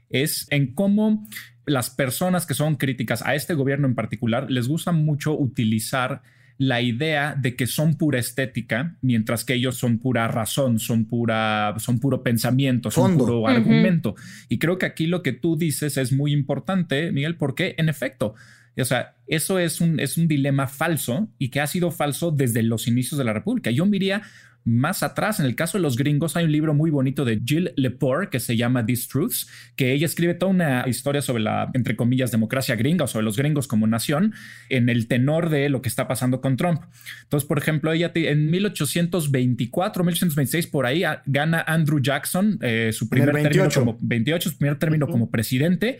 es en cómo las personas que son críticas a este gobierno en particular les gusta mucho utilizar la idea de que son pura estética, mientras que ellos son pura razón, son pura, son puro pensamiento, son puro argumento. Y creo que aquí lo que tú dices es muy importante, Miguel, porque en efecto, o sea, eso es un, es un dilema falso y que ha sido falso desde los inicios de la República. Yo diría más atrás, en el caso de los gringos, hay un libro muy bonito de Jill Lepore que se llama These Truths, que ella escribe toda una historia sobre la, entre comillas, democracia gringa o sobre los gringos como nación en el tenor de lo que está pasando con Trump. Entonces, por ejemplo, ella en 1824, 1826, por ahí gana Andrew Jackson eh, su primer término como 28, su primer término como presidente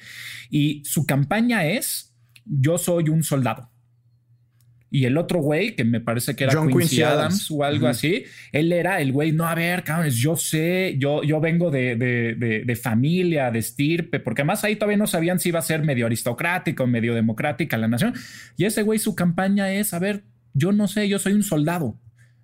y su campaña es yo soy un soldado. Y el otro güey, que me parece que era Quincy, Adams, o algo así, él era el güey, no, a ver, cabrones, yo sé, yo, yo vengo de, de, de, familia, de estirpe, porque además ahí todavía no sabían si iba a ser medio aristocrático, medio democrática la nación. Y ese güey, su campaña es, a ver, yo no sé, yo soy un soldado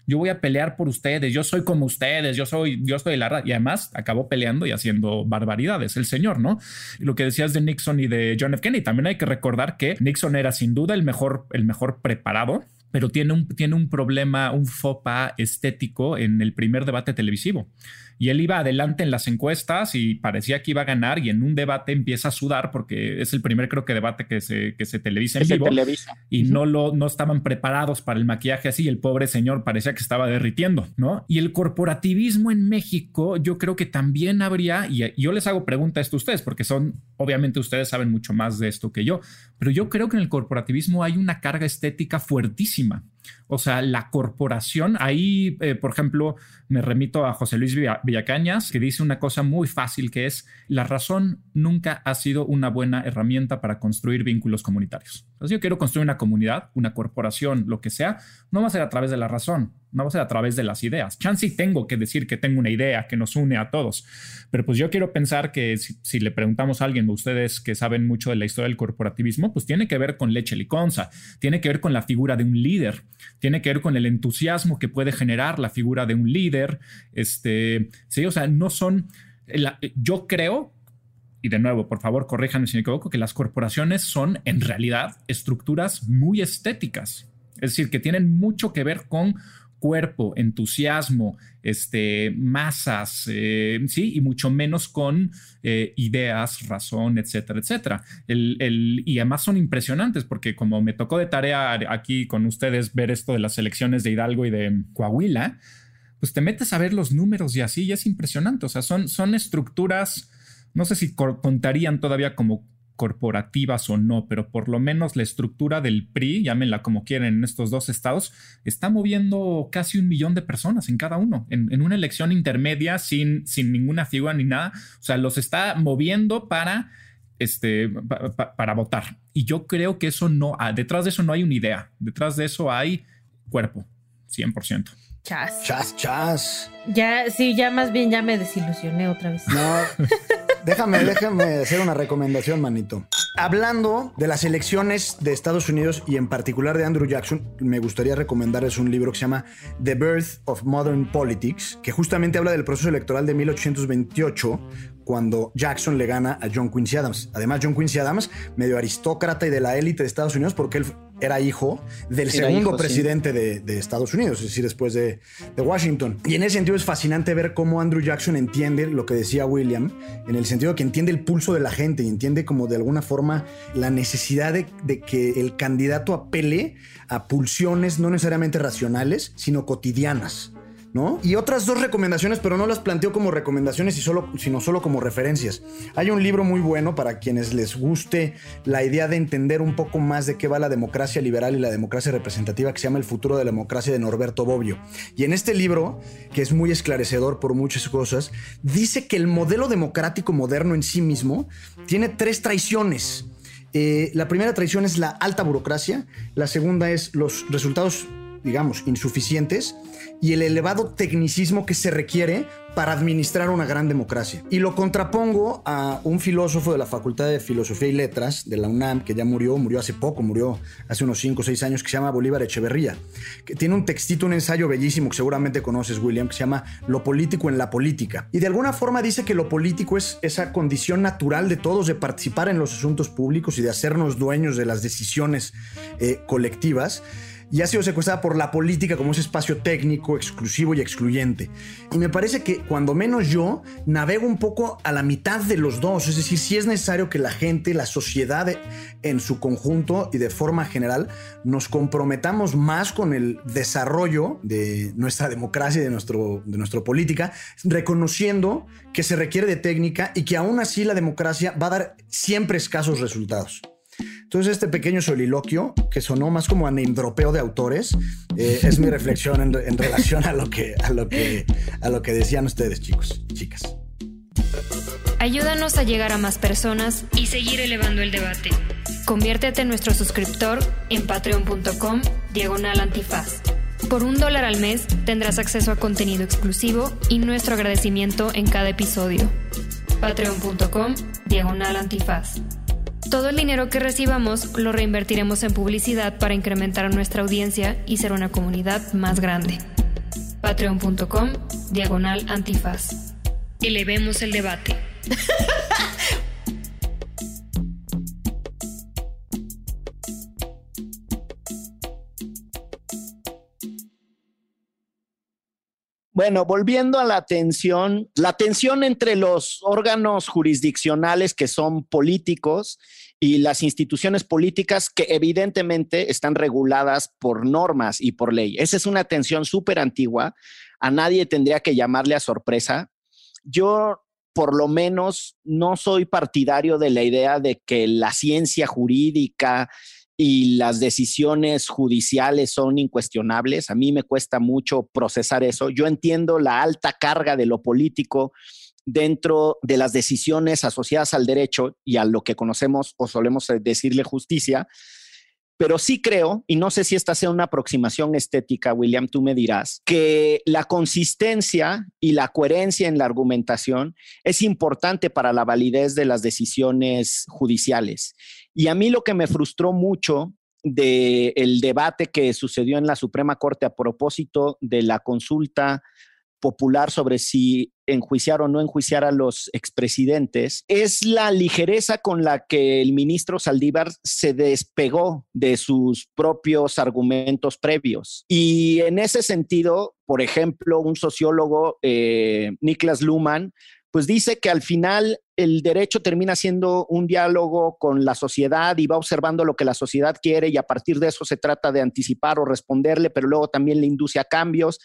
yo voy a pelear por ustedes, yo soy como ustedes, yo soy, yo estoy la Y además acabó peleando y haciendo barbaridades, el señor, ¿no? lo que decías de Nixon y de John F. Kennedy, también hay que recordar que Nixon era sin duda el mejor, el mejor preparado pero tiene un, tiene un problema, un fopa estético en el primer debate televisivo y él iba adelante en las encuestas y parecía que iba a ganar y en un debate empieza a sudar porque es el primer creo que debate que se, que se televisa en vivo y no lo no estaban preparados para el maquillaje así y el pobre señor parecía que estaba derritiendo, ¿no? Y el corporativismo en México yo creo que también habría y, yo les hago pregunta esto a ustedes porque son obviamente ustedes saben mucho más de esto que yo, pero yo creo que en el corporativismo hay una carga estética fuertísima. O sea, la corporación, ahí, eh, por ejemplo, me remito a José Luis Villacañas, que dice una cosa muy fácil, que es, la razón nunca ha sido una buena herramienta para construir vínculos comunitarios. Entonces yo quiero construir una comunidad, una corporación, lo que sea, no va a ser a través de la razón, no va a ser a través de las ideas. Chance tengo que decir que tengo una idea que nos une a todos, pero pues yo quiero pensar que si, le preguntamos a alguien de ustedes que saben mucho de la historia del corporativismo, pues tiene que ver con leche liconza, tiene que ver con la figura de un líder, tiene que ver con el entusiasmo que puede generar la figura de un líder. Este, sí, o sea, no son. yo creo y de nuevo, por favor, corríjanme si me equivoco, que las corporaciones son en realidad estructuras muy estéticas. Es decir, que tienen mucho que ver con cuerpo, entusiasmo, este, masas, eh, sí, y mucho menos con eh, ideas, razón, etcétera, etcétera. El, y además son impresionantes porque como me tocó de tarea aquí con ustedes ver esto de las elecciones de Hidalgo y de Coahuila, pues te metes a ver los números y así y es impresionante. O sea, son, son estructuras, no sé si contarían todavía como corporativas o no, pero por lo menos la estructura del PRI, llámenla como quieren, en estos dos estados, está moviendo casi un millón de personas en cada uno, en, una elección intermedia sin, sin ninguna figura ni nada. O sea, los está moviendo para, este, para votar. Y yo creo que eso no, ah, detrás de eso no hay una idea, detrás de eso hay cuerpo, 100%. Chas. Chas, chas. Ya, sí, ya más bien ya me desilusioné otra vez. No, déjame, déjame hacer una recomendación, manito. Hablando de las elecciones de Estados Unidos y en particular de Andrew Jackson, me gustaría recomendarles un libro que se llama The Birth of Modern Politics, que justamente habla del proceso electoral de 1828, cuando Jackson le gana a John Quincy Adams. Además, John Quincy Adams, medio aristócrata y de la élite de Estados Unidos, porque él era hijo del segundo presidente de, Estados Unidos, es decir, después de, de, Washington. Y en ese sentido es fascinante ver cómo Andrew Jackson entiende lo que decía William, en el sentido de que entiende el pulso de la gente y entiende como de alguna forma la necesidad de, de que el candidato apele a pulsiones no necesariamente racionales, sino cotidianas. ¿No? Y otras dos recomendaciones, pero no las planteo como recomendaciones, sino solo como referencias. Hay un libro muy bueno para quienes les guste la idea de entender un poco más de qué va la democracia liberal y la democracia representativa, que se llama El futuro de la democracia de Norberto Bobbio. Y en este libro, que es muy esclarecedor por muchas cosas, dice que el modelo democrático moderno en sí mismo tiene tres traiciones. Eh, la primera traición es la alta burocracia, la segunda es los resultados digamos, insuficientes y el elevado tecnicismo que se requiere para administrar una gran democracia. Y lo contrapongo a un filósofo de la Facultad de Filosofía y Letras de la UNAM, que ya murió, murió hace poco, murió hace unos 5 o 6 años, que se llama Bolívar Echeverría, que tiene un textito, un ensayo bellísimo que seguramente conoces, William, que se llama Lo político en la política. Y de alguna forma dice que lo político es esa condición natural de todos de participar en los asuntos públicos y de hacernos dueños de las decisiones eh, colectivas y ha sido secuestrada por la política como ese espacio técnico, exclusivo y excluyente. Y me parece que cuando menos yo navego un poco a la mitad de los dos, es decir, si es necesario que la gente, la sociedad en su conjunto y de forma general nos comprometamos más con el desarrollo de nuestra democracia y de, nuestro, de nuestra política, reconociendo que se requiere de técnica y que aún así la democracia va a dar siempre escasos resultados. Entonces, este pequeño soliloquio, que sonó más como anindropeo de autores, eh, es mi reflexión en, relación a lo, que, a, lo que, a lo que decían ustedes, chicos y chicas. Ayúdanos a llegar a más personas y seguir elevando el debate. Conviértete en nuestro suscriptor en patreon.com diagonal antifaz. Por un dólar al mes tendrás acceso a contenido exclusivo y nuestro agradecimiento en cada episodio. Patreon.com diagonal antifaz. Todo el dinero que recibamos lo reinvertiremos en publicidad para incrementar nuestra audiencia y ser una comunidad más grande. Patreon.com Diagonal Antifaz. Elevemos el debate. Bueno, volviendo a la tensión, la tensión entre los órganos jurisdiccionales que son políticos y las instituciones políticas que evidentemente están reguladas por normas y por ley. Esa es una tensión súper antigua. A nadie tendría que llamarle a sorpresa. Yo por lo menos no soy partidario de la idea de que la ciencia jurídica y las decisiones judiciales son incuestionables. A mí me cuesta mucho procesar eso. Yo entiendo la alta carga de lo político dentro de las decisiones asociadas al derecho y a lo que conocemos o solemos decirle justicia, pero sí creo, y no sé si esta sea una aproximación estética, William, tú me dirás, que la consistencia y la coherencia en la argumentación es importante para la validez de las decisiones judiciales. Y a mí lo que me frustró mucho del debate que sucedió en la Suprema Corte a propósito de la consulta popular sobre si enjuiciar o no enjuiciar a los expresidentes es la ligereza con la que el ministro Saldívar se despegó de sus propios argumentos previos. Y en ese sentido, por ejemplo, un sociólogo, eh, Niklas Luhmann, pues dice que al final el derecho termina siendo un diálogo con la sociedad y va observando lo que la sociedad quiere y a partir de eso se trata de anticipar o responderle, pero luego también le induce a cambios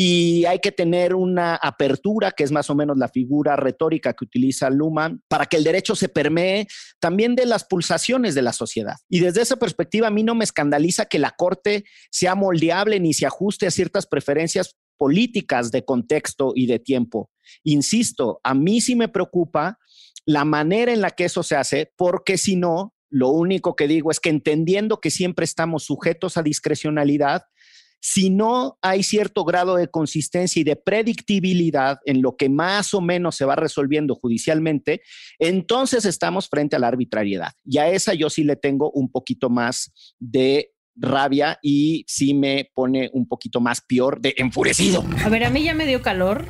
y hay que tener una apertura, que es más o menos la figura retórica que utiliza Luhmann, para que el derecho se permee también de las pulsaciones de la sociedad. Y desde esa perspectiva, a mí no me escandaliza que la Corte sea moldeable ni se ajuste a ciertas preferencias políticas de contexto y de tiempo. Insisto, a mí sí me preocupa la manera en la que eso se hace, porque si no, lo único que digo es que entendiendo que siempre estamos sujetos a discrecionalidad, si no hay cierto grado de consistencia y de predictibilidad en lo que más o menos se va resolviendo judicialmente, entonces estamos frente a la arbitrariedad. Y a esa yo sí le tengo un poquito más de rabia y sí me pone un poquito más peor de enfurecido. A ver, a mí ya me dio calor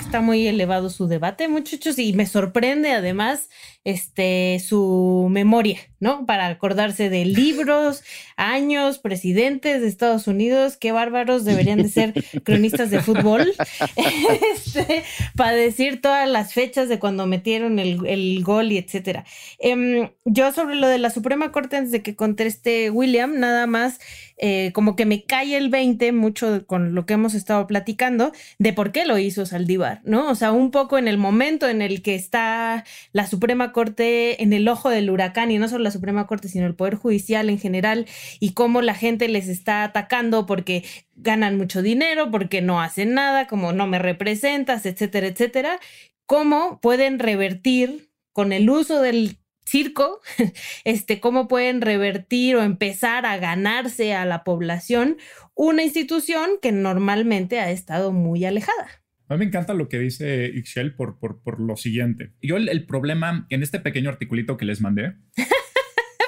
está muy elevado su debate, muchachos, y me sorprende además este, su memoria, ¿no? Para acordarse de libros, años, presidentes de Estados Unidos, qué bárbaros deberían de ser cronistas de fútbol, este, para decir todas las fechas de cuando metieron el, gol y etcétera. Em, yo sobre lo de la Suprema Corte, antes de que conteste William, nada más eh, como que me cae el 20 mucho con lo que hemos estado platicando de por qué lo hizo Saldívar, ¿no? O sea, un poco en el momento en el que está la Suprema Corte en el ojo del huracán y no solo la Suprema Corte, sino el Poder Judicial en general y cómo la gente les está atacando porque ganan mucho dinero, porque no hacen nada, como no me representas, etcétera, etcétera. ¿Cómo pueden revertir con el uso del circo, este, cómo pueden revertir o empezar a ganarse a la población una institución que normalmente ha estado muy alejada. A mí me encanta lo que dice Ixchel por, por, por lo siguiente. Yo el, el, problema en este pequeño articulito que les mandé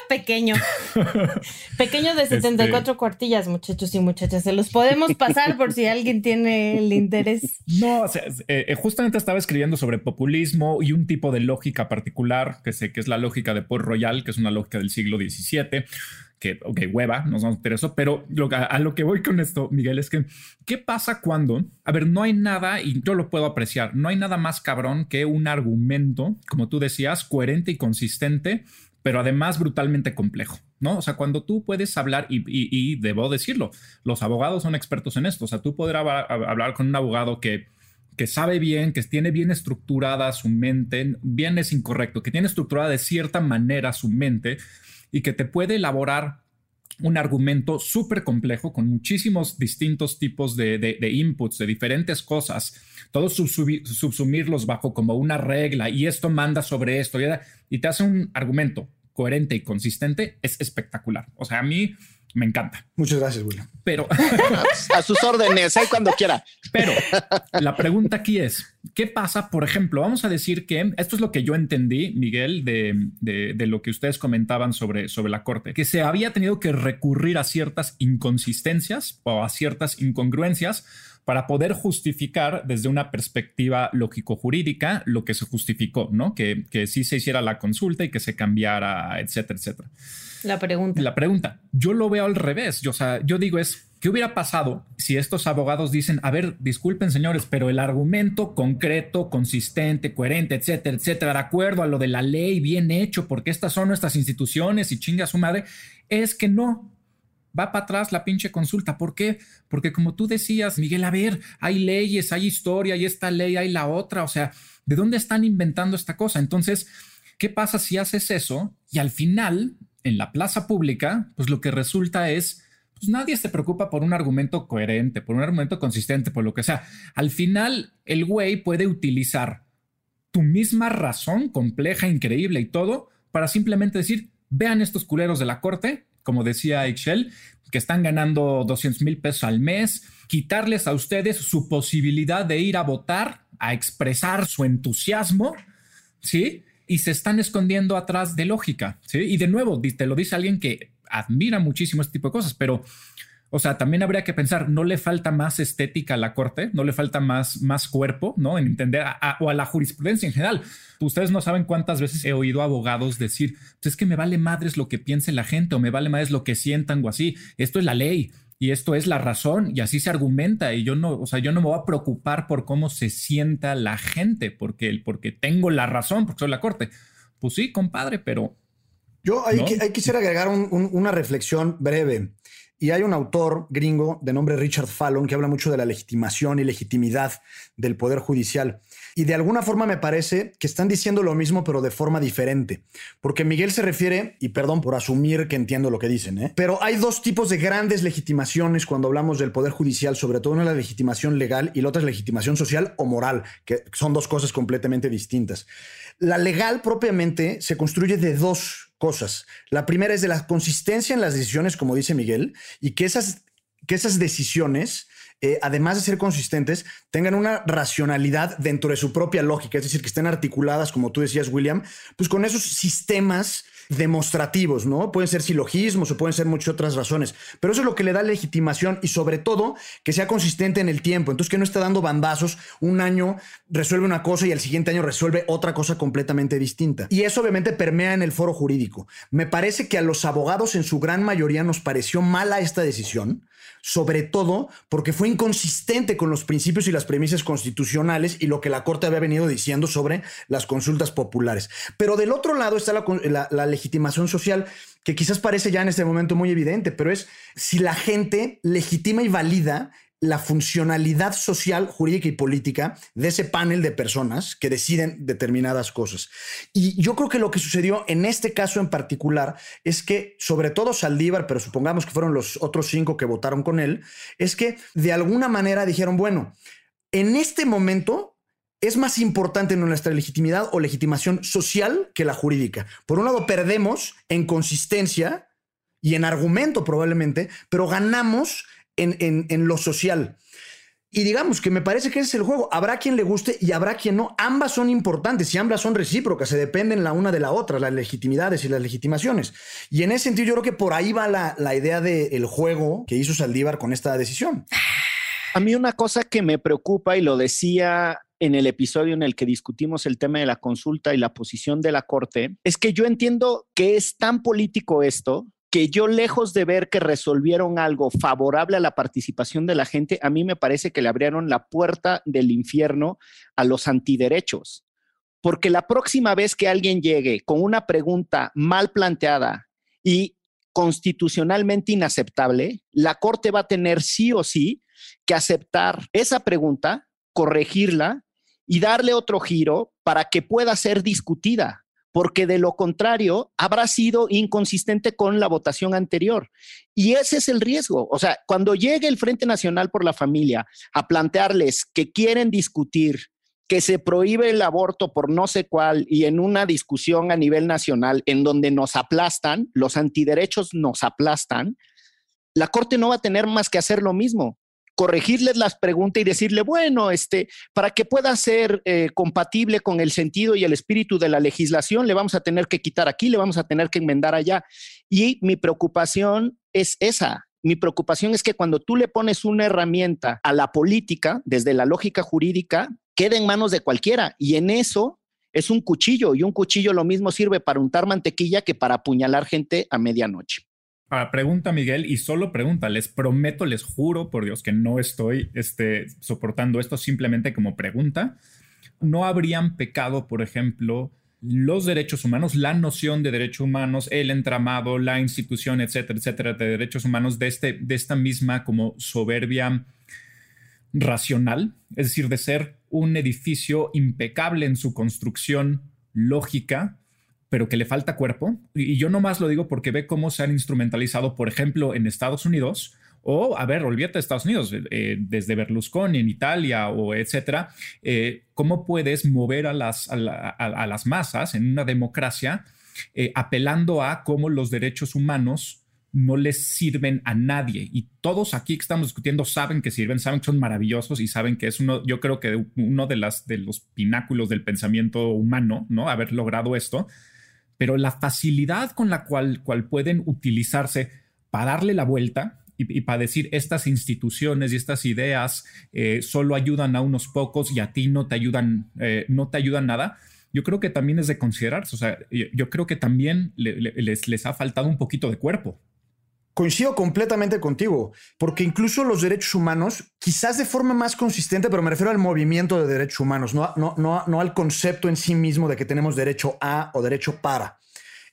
pequeño. pequeño de 74 este... cuartillas, muchachos y muchachas. Se los podemos pasar por si alguien tiene el interés. No, o sea, eh, justamente estaba escribiendo sobre populismo y un tipo de lógica particular, que sé que es la lógica de Port Royal, que es una lógica del siglo XVII que, ok, hueva, nos vamos a meter eso, pero lo, a, a, lo que voy con esto, Miguel, es que, ¿qué pasa cuando, a ver, no hay nada, y yo lo puedo apreciar, no hay nada más cabrón que un argumento, como tú decías, coherente y consistente pero además brutalmente complejo, ¿no? O sea, cuando tú puedes hablar, y, debo decirlo, los abogados son expertos en esto, o sea, tú podrás hablar con un abogado que, que sabe bien, que tiene bien estructurada su mente, bien es incorrecto, que tiene estructurada de cierta manera su mente y que te puede elaborar un argumento súper complejo con muchísimos distintos tipos de, inputs, de diferentes cosas, todos subsumirlos bajo como una regla y esto manda sobre esto y te hace un argumento coherente y consistente, es espectacular. O sea, a mí me encanta. Muchas gracias, William. Pero a sus órdenes, ¿eh? cuando quiera. Pero la pregunta aquí es, ¿qué pasa? Por ejemplo, vamos a decir que esto es lo que yo entendí, Miguel, de, de, lo que ustedes comentaban sobre, sobre la Corte, que se había tenido que recurrir a ciertas inconsistencias o a ciertas incongruencias para poder justificar desde una perspectiva lógico-jurídica lo que se justificó, ¿no? Que, que sí se hiciera la consulta y que se cambiara, etcétera, etcétera. La pregunta. La pregunta. Yo lo veo al revés. Yo, o sea, yo digo es, ¿qué hubiera pasado si estos abogados dicen, a ver, disculpen señores, pero el argumento concreto, consistente, coherente, etcétera, etcétera, de acuerdo a lo de la ley, bien hecho, porque estas son nuestras instituciones y chinga su madre, es que no, va para atrás la pinche consulta. ¿Por qué? Porque como tú decías, Miguel, a ver, hay leyes, hay historia, hay esta ley, hay la otra, o sea, ¿de dónde están inventando esta cosa? Entonces, ¿qué pasa si haces eso y al final, en la plaza pública, pues lo que resulta es... Pues nadie se preocupa por un argumento coherente, por un argumento consistente, por lo que sea. Al final, el güey puede utilizar tu misma razón compleja, increíble y todo, para simplemente decir, vean estos culeros de la corte, como decía Excel, que están ganando 200 mil pesos al mes, quitarles a ustedes su posibilidad de ir a votar, a expresar su entusiasmo, ¿sí? Y se están escondiendo atrás de lógica, ¿sí? Y de nuevo, te lo dice alguien que admira muchísimo este tipo de cosas, pero o sea, también habría que pensar, ¿no le falta más estética a la corte? ¿No le falta más, más cuerpo, ¿no? En entender, o a la jurisprudencia en general. Ustedes no saben cuántas veces he oído abogados decir, pues es que me vale madres lo que piense la gente o me vale madres lo que sientan o así. Esto es la ley y esto es la razón y así se argumenta y yo no, o sea, yo no me voy a preocupar por cómo se sienta la gente porque, porque tengo la razón, porque soy la corte. Pues sí, compadre, pero... Yo ahí, quisiera agregar una reflexión breve. Y hay un autor gringo de nombre Richard Fallon que habla mucho de la legitimación y legitimidad del Poder Judicial. Y de alguna forma me parece que están diciendo lo mismo, pero de forma diferente. Porque Miguel se refiere, y perdón por asumir que entiendo lo que dicen, ¿eh? pero hay dos tipos de grandes legitimaciones cuando hablamos del Poder Judicial, sobre todo una la legitimación legal y la otra es legitimación social o moral, que son dos cosas completamente distintas. La legal propiamente se construye de dos cosas. La primera es de la consistencia en las decisiones, como dice Miguel, y que esas, que esas decisiones eh, además de ser consistentes, tengan una racionalidad dentro de su propia lógica, es decir, que estén articuladas, como tú decías, William, pues con esos sistemas demostrativos, ¿no? Pueden ser silogismos o pueden ser muchas otras razones, pero eso es lo que le da legitimación y sobre todo que sea consistente en el tiempo, entonces que no esté dando bandazos, un año resuelve una cosa y al siguiente año resuelve otra cosa completamente distinta. Y eso obviamente permea en el foro jurídico. Me parece que a los abogados en su gran mayoría nos pareció mala esta decisión, sobre todo porque fue inconsistente con los principios y las premisas constitucionales y lo que la Corte había venido diciendo sobre las consultas populares. Pero del otro lado está la, legitimación social, que quizás parece ya en este momento muy evidente, pero es si la gente legitima y valida la funcionalidad social, jurídica y política de ese panel de personas que deciden determinadas cosas. Y yo creo que lo que sucedió en este caso en particular es que, sobre todo Saldívar, pero supongamos que fueron los otros cinco que votaron con él, es que de alguna manera dijeron, bueno, en este momento es más importante nuestra legitimidad o legitimación social que la jurídica. Por un lado, perdemos en consistencia y en argumento probablemente, pero ganamos en, lo social. Y digamos que me parece que ese es el juego. Habrá quien le guste y habrá quien no. Ambas son importantes y ambas son recíprocas, se dependen la una de la otra, las legitimidades y las legitimaciones. Y en ese sentido yo creo que por ahí va la, la idea del juego que hizo Saldívar con esta decisión. A mí una cosa que me preocupa y lo decía en el episodio en el que discutimos el tema de la consulta y la posición de la Corte, es que yo entiendo que es tan político esto que yo lejos de ver que resolvieron algo favorable a la participación de la gente, a mí me parece que le abrieron la puerta del infierno a los antiderechos. Porque la próxima vez que alguien llegue con una pregunta mal planteada y constitucionalmente inaceptable, la Corte va a tener sí o sí que aceptar esa pregunta, corregirla y darle otro giro para que pueda ser discutida porque de lo contrario habrá sido inconsistente con la votación anterior. Y ese es el riesgo. O sea, cuando llegue el Frente Nacional por la Familia a plantearles que quieren discutir que se prohíbe el aborto por no sé cuál y en una discusión a nivel nacional en donde nos aplastan, los antiderechos nos aplastan, la Corte no va a tener más que hacer lo mismo corregirles las preguntas y decirle, bueno, este, para que pueda ser eh, compatible con el sentido y el espíritu de la legislación, le vamos a tener que quitar aquí, le vamos a tener que enmendar allá. Y mi preocupación es esa. Mi preocupación es que cuando tú le pones una herramienta a la política, desde la lógica jurídica, quede en manos de cualquiera. Y en eso es un cuchillo, y un cuchillo lo mismo sirve para untar mantequilla que para apuñalar gente a medianoche. Ahora, pregunta Miguel, y solo pregunta, les prometo, les juro por Dios que no estoy este, soportando esto simplemente como pregunta. ¿No habrían pecado, por ejemplo, los derechos humanos, la noción de derechos humanos, el entramado, la institución, etcétera, etcétera, de derechos humanos, de, este, de esta misma como soberbia racional? Es decir, de ser un edificio impecable en su construcción lógica, pero que le falta cuerpo. Y yo nomás lo digo porque ve cómo se han instrumentalizado, por ejemplo, en Estados Unidos, o, a ver, olvídate de Estados Unidos, eh, desde Berlusconi en Italia o etcétera, eh, cómo puedes mover a las, a, las masas en una democracia eh, apelando a cómo los derechos humanos no les sirven a nadie. Y todos aquí que estamos discutiendo saben que sirven, saben que son maravillosos y saben que es uno, yo creo que uno de, las, de los pináculos del pensamiento humano, ¿no? Haber logrado esto pero la facilidad con la cual, pueden utilizarse para darle la vuelta y, para decir estas instituciones y estas ideas eh, solo ayudan a unos pocos y a ti no te ayudan, eh, no te ayudan nada, yo creo que también es de considerarse. O sea, yo, creo que también les ha faltado un poquito de cuerpo. Coincido completamente contigo, porque incluso los derechos humanos, quizás de forma más consistente, pero me refiero al movimiento de derechos humanos, no, no, no, no al concepto en sí mismo de que tenemos derecho a o derecho para.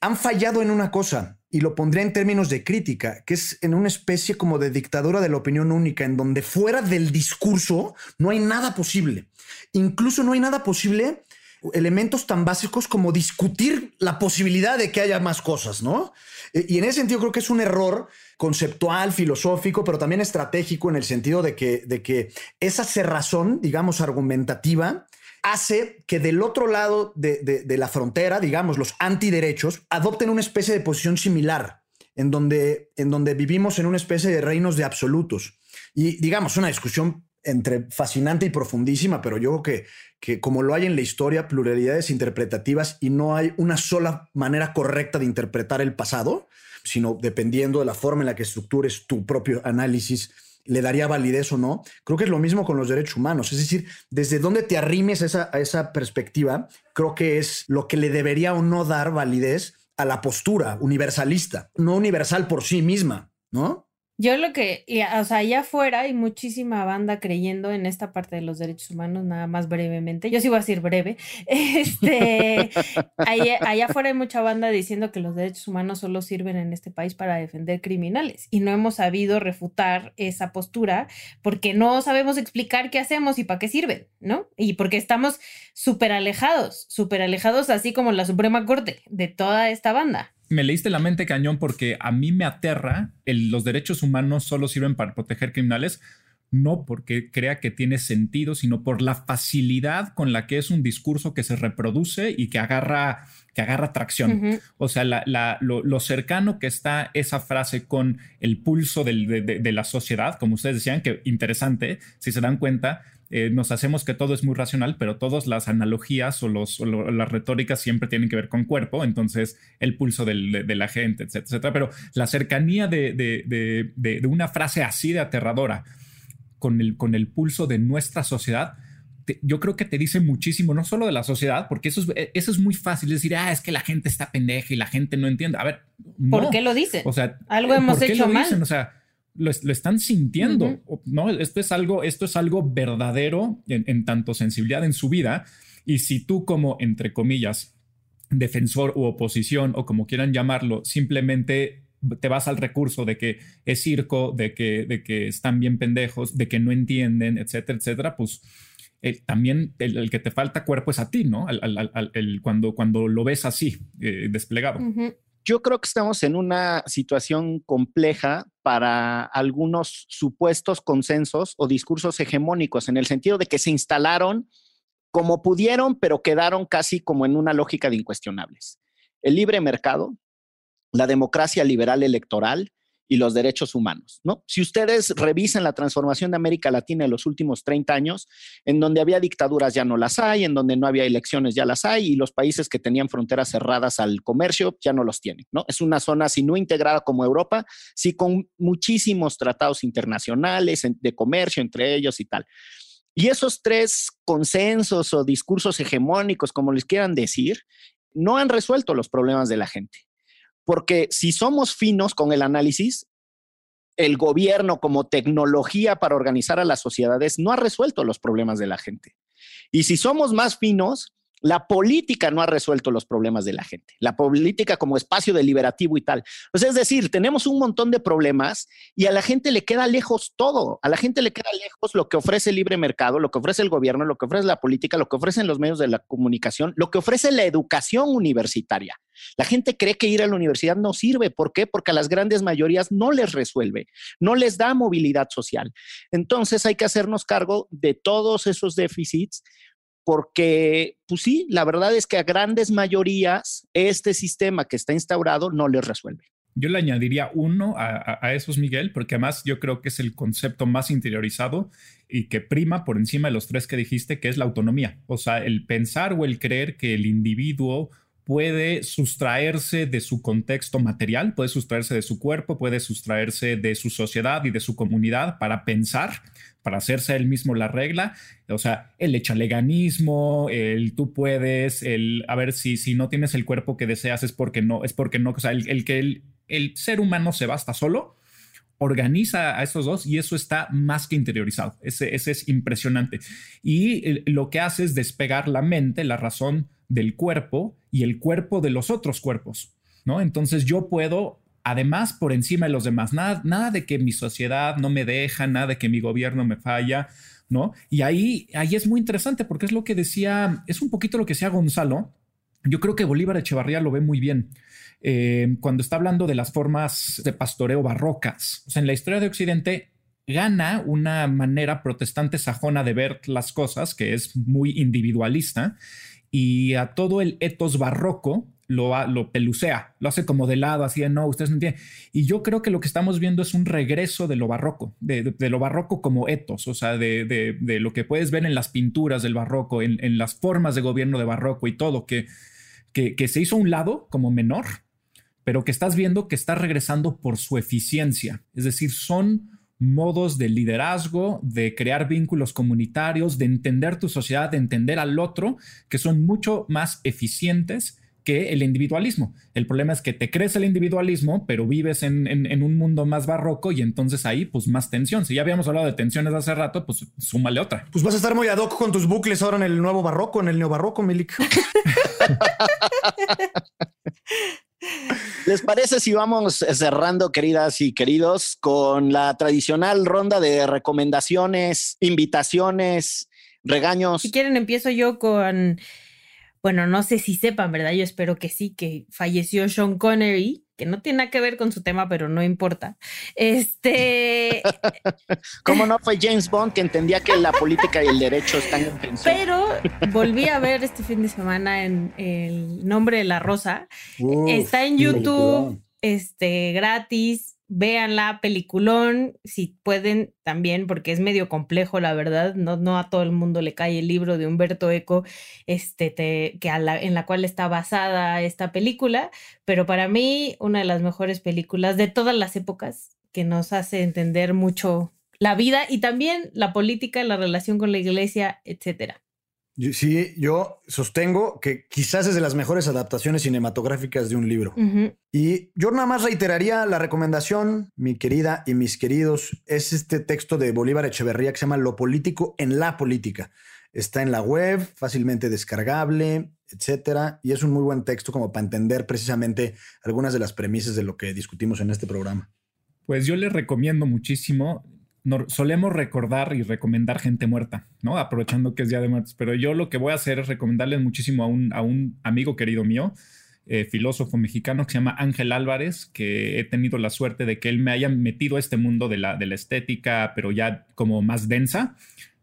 han fallado en una cosa, y lo pondría en términos de crítica, que es en una especie como de dictadura de la opinión única, en donde fuera del discurso no hay nada posible. Incluso no hay nada posible elementos tan básicos como discutir la posibilidad de que haya más cosas, ¿no? E, y en ese sentido creo que es un error conceptual, filosófico, pero también estratégico en el sentido de que, de que esa cerrazón, digamos, argumentativa, hace que del otro lado de, la frontera, digamos, los antiderechos, adopten una especie de posición similar, en donde, en donde vivimos en una especie de reinos de absolutos. Y digamos, una discusión entre fascinante y profundísima, pero yo creo que, que como lo hay en la historia, pluralidades interpretativas y no hay una sola manera correcta de interpretar el pasado, sino dependiendo de la forma en la que estructures tu propio análisis, le daría validez o no. Creo que es lo mismo con los derechos humanos. Es decir, desde dónde te arrimes esa, a esa perspectiva, creo que es lo que le debería o no dar validez a la postura universalista, no universal por sí misma, ¿no? Yo lo que, o sea, allá afuera hay muchísima banda creyendo en esta parte de los derechos humanos, nada más brevemente. Yo sí voy a decir breve. Este, allá, allá afuera hay mucha banda diciendo que los derechos humanos solo sirven en este país para defender criminales y no hemos sabido refutar esa postura porque no sabemos explicar qué hacemos y para qué sirven, ¿no? Y porque estamos súper alejados, súper alejados, así como la Suprema Corte de toda esta banda me leíste la mente cañón porque a mí me aterra el, los derechos humanos solo sirven para proteger criminales, no porque crea que tiene sentido, sino por la facilidad con la que es un discurso que se reproduce y que agarra, que agarra tracción. O sea, lo, cercano que está esa frase con el pulso de, la sociedad, como ustedes decían, que interesante, si se dan cuenta, eh, nos hacemos que todo es muy racional, pero todas las analogías o, los, las retóricas siempre tienen que ver con cuerpo, entonces el pulso de, la gente, etcétera, etcétera. Pero la cercanía de, una frase así de aterradora con el, con el pulso de nuestra sociedad, yo creo que te dice muchísimo, no solo de la sociedad, porque eso es, e, eso es muy fácil decir, ah, es que la gente está pendeja y la gente no entiende. A ver, ¿por qué lo dicen? O sea, algo hemos hecho mal. O sea, lo, están sintiendo, ¿no? Esto es algo, esto es algo verdadero en, tanto sensibilidad en su vida. Y si tú como, entre comillas, defensor u oposición o como quieran llamarlo, simplemente te vas al recurso de que es circo, de que, de que están bien pendejos, de que no entienden, etcétera, etcétera, pues eh, también el, que te falta cuerpo es a ti, ¿no? el, cuando, cuando lo ves así, eh, desplegado yo creo que estamos en una situación compleja para algunos supuestos consensos o discursos hegemónicos, en el sentido de que se instalaron como pudieron, pero quedaron casi como en una lógica de incuestionables. El libre mercado, la democracia liberal electoral, y los derechos humanos, ¿no? Si ustedes revisan la transformación de América Latina en los últimos 30 años, en donde había dictaduras ya no las hay, en donde no había elecciones ya las hay, y los países que tenían fronteras cerradas al comercio ya no los tienen, ¿no? Es una zona, si no integrada como Europa, sí con muchísimos tratados internacionales de comercio entre ellos y tal. Y esos tres consensos o discursos hegemónicos, como les quieran decir, no han resuelto los problemas de la gente porque si somos finos con el análisis, el gobierno como tecnología para organizar a las sociedades no ha resuelto los problemas de la gente. Y si somos más finos, la política no ha resuelto los problemas de la gente, la política como espacio deliberativo y tal. Pues es decir, tenemos un montón de problemas y a la gente le queda lejos todo, a la gente le queda lejos lo que ofrece el libre mercado, lo que ofrece el gobierno, lo que ofrece la política, lo que ofrecen los medios de la comunicación, lo que ofrece la educación universitaria. La gente cree que ir a la universidad no sirve. ¿Por qué? Porque a las grandes mayorías no les resuelve, no les da movilidad social. Entonces hay que hacernos cargo de todos esos déficits porque, pues sí, la verdad es que a grandes mayorías este sistema que está instaurado no les resuelve. Yo le añadiría uno a, a, esos, Miguel, porque además yo creo que es el concepto más interiorizado y que prima por encima de los tres que dijiste, que es la autonomía. O sea, el pensar o el creer que el individuo puede sustraerse de su contexto material, puede sustraerse de su cuerpo, puede sustraerse de su sociedad y de su comunidad para pensar para hacerse él mismo la regla. O sea, el echaleganismo, el tú puedes, el a ver si, si no tienes el cuerpo que deseas es porque no, es porque no, o sea, el, que el, el, ser humano se basta solo, organiza a estos dos y eso está más que interiorizado. Ese, ese es impresionante. Y lo que hace es despegar la mente, la razón del cuerpo y el cuerpo de los otros cuerpos. ¿no? Entonces yo puedo además por encima de los demás. Nada, nada de que mi sociedad no me deja, nada de que mi gobierno me falla, ¿no? Y ahí, ahí es muy interesante porque es lo que decía, es un poquito lo que decía Gonzalo. Yo creo que Bolívar Echevarría lo ve muy bien. Eh, cuando está hablando de las formas de pastoreo barrocas. O sea, en la historia de Occidente gana una manera protestante sajona de ver las cosas, que es muy individualista, y a todo el etos barroco lo, lo pelucea, lo hace como de lado, así de no, ustedes no entienden. Y yo creo que lo que estamos viendo es un regreso de lo barroco, de, lo barroco como etos, o sea, de, lo que puedes ver en las pinturas del barroco, en, las formas de gobierno de barroco y todo, que, que, se hizo a un lado como menor, pero que estás viendo que está regresando por su eficiencia. Es decir, son modos de liderazgo, de crear vínculos comunitarios, de entender tu sociedad, de entender al otro, que son mucho más eficientes que el individualismo. El problema es que te crees el individualismo, pero vives en, un mundo más barroco y entonces ahí pues más tensión. Si ya habíamos hablado de tensiones hace rato, pues súmale otra. Pues vas a estar muy ad hoc con tus bucles ahora en el nuevo barroco, en el neobarroco, Milik. ¿Les parece si vamos cerrando, queridas y queridos, con la tradicional ronda de recomendaciones, invitaciones, regaños? Si quieren, empiezo yo con bueno, no sé si sepan, ¿verdad? Yo espero que sí, que falleció Sean Connery, que no tiene nada que ver con su tema, pero no importa. Este. ¿Cómo no fue James Bond que entendía que la política y el derecho están en tensión? Pero volví a ver este fin de semana en El nombre de la rosa. Está en YouTube, este, gratis vean la peliculón, si pueden también, porque es medio complejo, la verdad, no, no a todo el mundo le cae el libro de Humberto Eco, este, que en la cual está basada esta película, pero para mí una de las mejores películas de todas las épocas, que nos hace entender mucho la vida y también la política, la relación con la iglesia, etcétera. Sí, yo sostengo que quizás es de las mejores adaptaciones cinematográficas de un libro. Y yo nada más reiteraría la recomendación, mi querida y mis queridos, es este texto de Bolívar Echeverría que se llama Lo político en la política. Está en la web, fácilmente descargable, etcétera, y es un muy buen texto como para entender precisamente algunas de las premisas de lo que discutimos en este programa. Pues yo les recomiendo muchísimo solemos recordar y recomendar gente muerta, ¿no? Aprovechando que es Día de Muertos. Pero yo lo que voy a hacer es recomendarles muchísimo a un, a un amigo querido mío, eh, filósofo mexicano que se llama Ángel Álvarez, que he tenido la suerte de que él me haya metido a este mundo de la, de la estética, pero ya como más densa,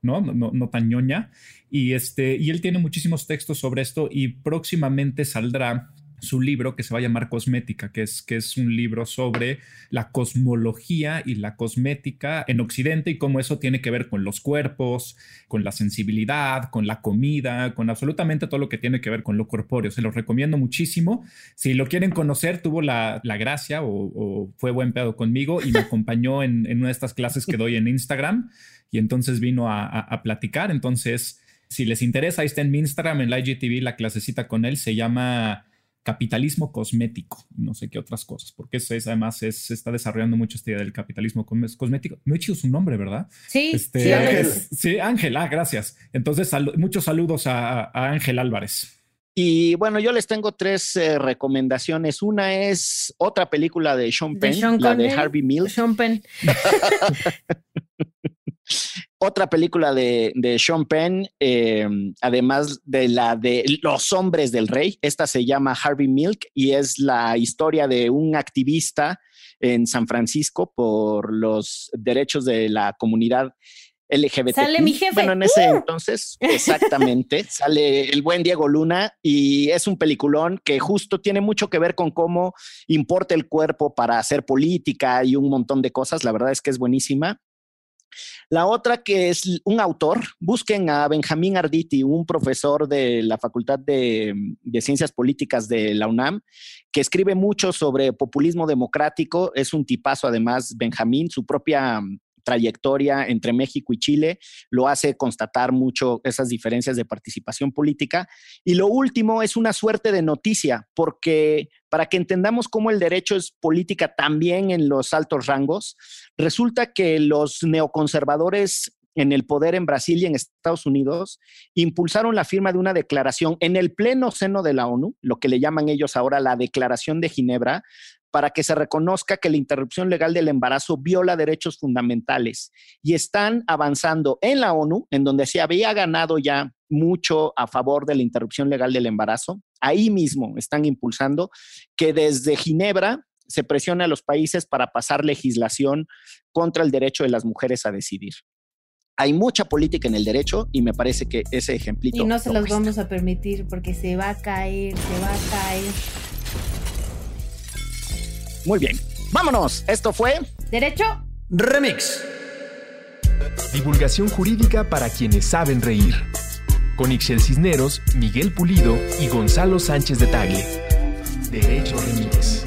¿no? No, no tan ñoña. Y, este, y él tiene muchísimos textos sobre esto y próximamente saldrá su libro que se va a llamar Cosmética, que es, que es un libro sobre la cosmología y la cosmética en Occidente y cómo eso tiene que ver con los cuerpos, con la sensibilidad, con la comida, con absolutamente todo lo que tiene que ver con lo corpóreo. Se los recomiendo muchísimo. Si lo quieren conocer, tuvo la, gracia o, fue buen pedo conmigo y me acompañó en, una de estas clases que doy en Instagram y entonces vino a, a platicar. Entonces, si les interesa, ahí está en mi Instagram, en la IGTV, la clasecita con él, se llama capitalismo cosmético, no sé qué otras cosas, porque es, además es, se está desarrollando mucho esta idea del capitalismo cosmético. No he hecho su nombre, ¿verdad? Sí, este, sí, Ángel. Sí, Ángel, ah, gracias. Entonces, muchos saludos a, Ángel Álvarez. Y bueno, yo les tengo tres eh, recomendaciones. Una es otra película de Sean Penn, la de Harvey Milk. Sean Penn. Otra película de, Sean Penn, eh, además de la de Los hombres del rey, esta se llama Harvey Milk y es la historia de un activista en San Francisco por los derechos de la comunidad LGBT. Sale mi jefe. Bueno, en ese ¡Uh! entonces, exactamente, sale el buen Diego Luna y es un peliculón que justo tiene mucho que ver con cómo importa el cuerpo para hacer política y un montón de cosas. La verdad es que es buenísima. La otra que es un autor, busquen a Benjamín Arditi, un profesor de la Facultad de, Ciencias Políticas de la UNAM, que escribe mucho sobre populismo democrático. Es un tipazo además, Benjamín, su propia trayectoria entre México y Chile lo hace constatar mucho esas diferencias de participación política. Y lo último es una suerte de noticia, porque para que entendamos cómo el derecho es política también en los altos rangos, resulta que los neoconservadores en el poder en Brasil y en Estados Unidos, impulsaron la firma de una declaración en el pleno seno de la ONU, lo que le llaman ellos ahora la Declaración de Ginebra, para que se reconozca que la interrupción legal del embarazo viola derechos fundamentales. Y están avanzando en la ONU, en donde se había ganado ya mucho a favor de la interrupción legal del embarazo. Ahí mismo están impulsando que desde Ginebra se presione a los países para pasar legislación contra el derecho de las mujeres a decidir. Hay mucha política en el derecho y me parece que ese ejemplito. Y no se los vamos a permitir porque se va a caer, se va a caer. Muy bien. Vámonos. Esto fue Derecho Remix. Divulgación jurídica para quienes saben reír. Con Ixel Cisneros, Miguel Pulido y Gonzalo Sánchez de Tagle. Derecho Remix.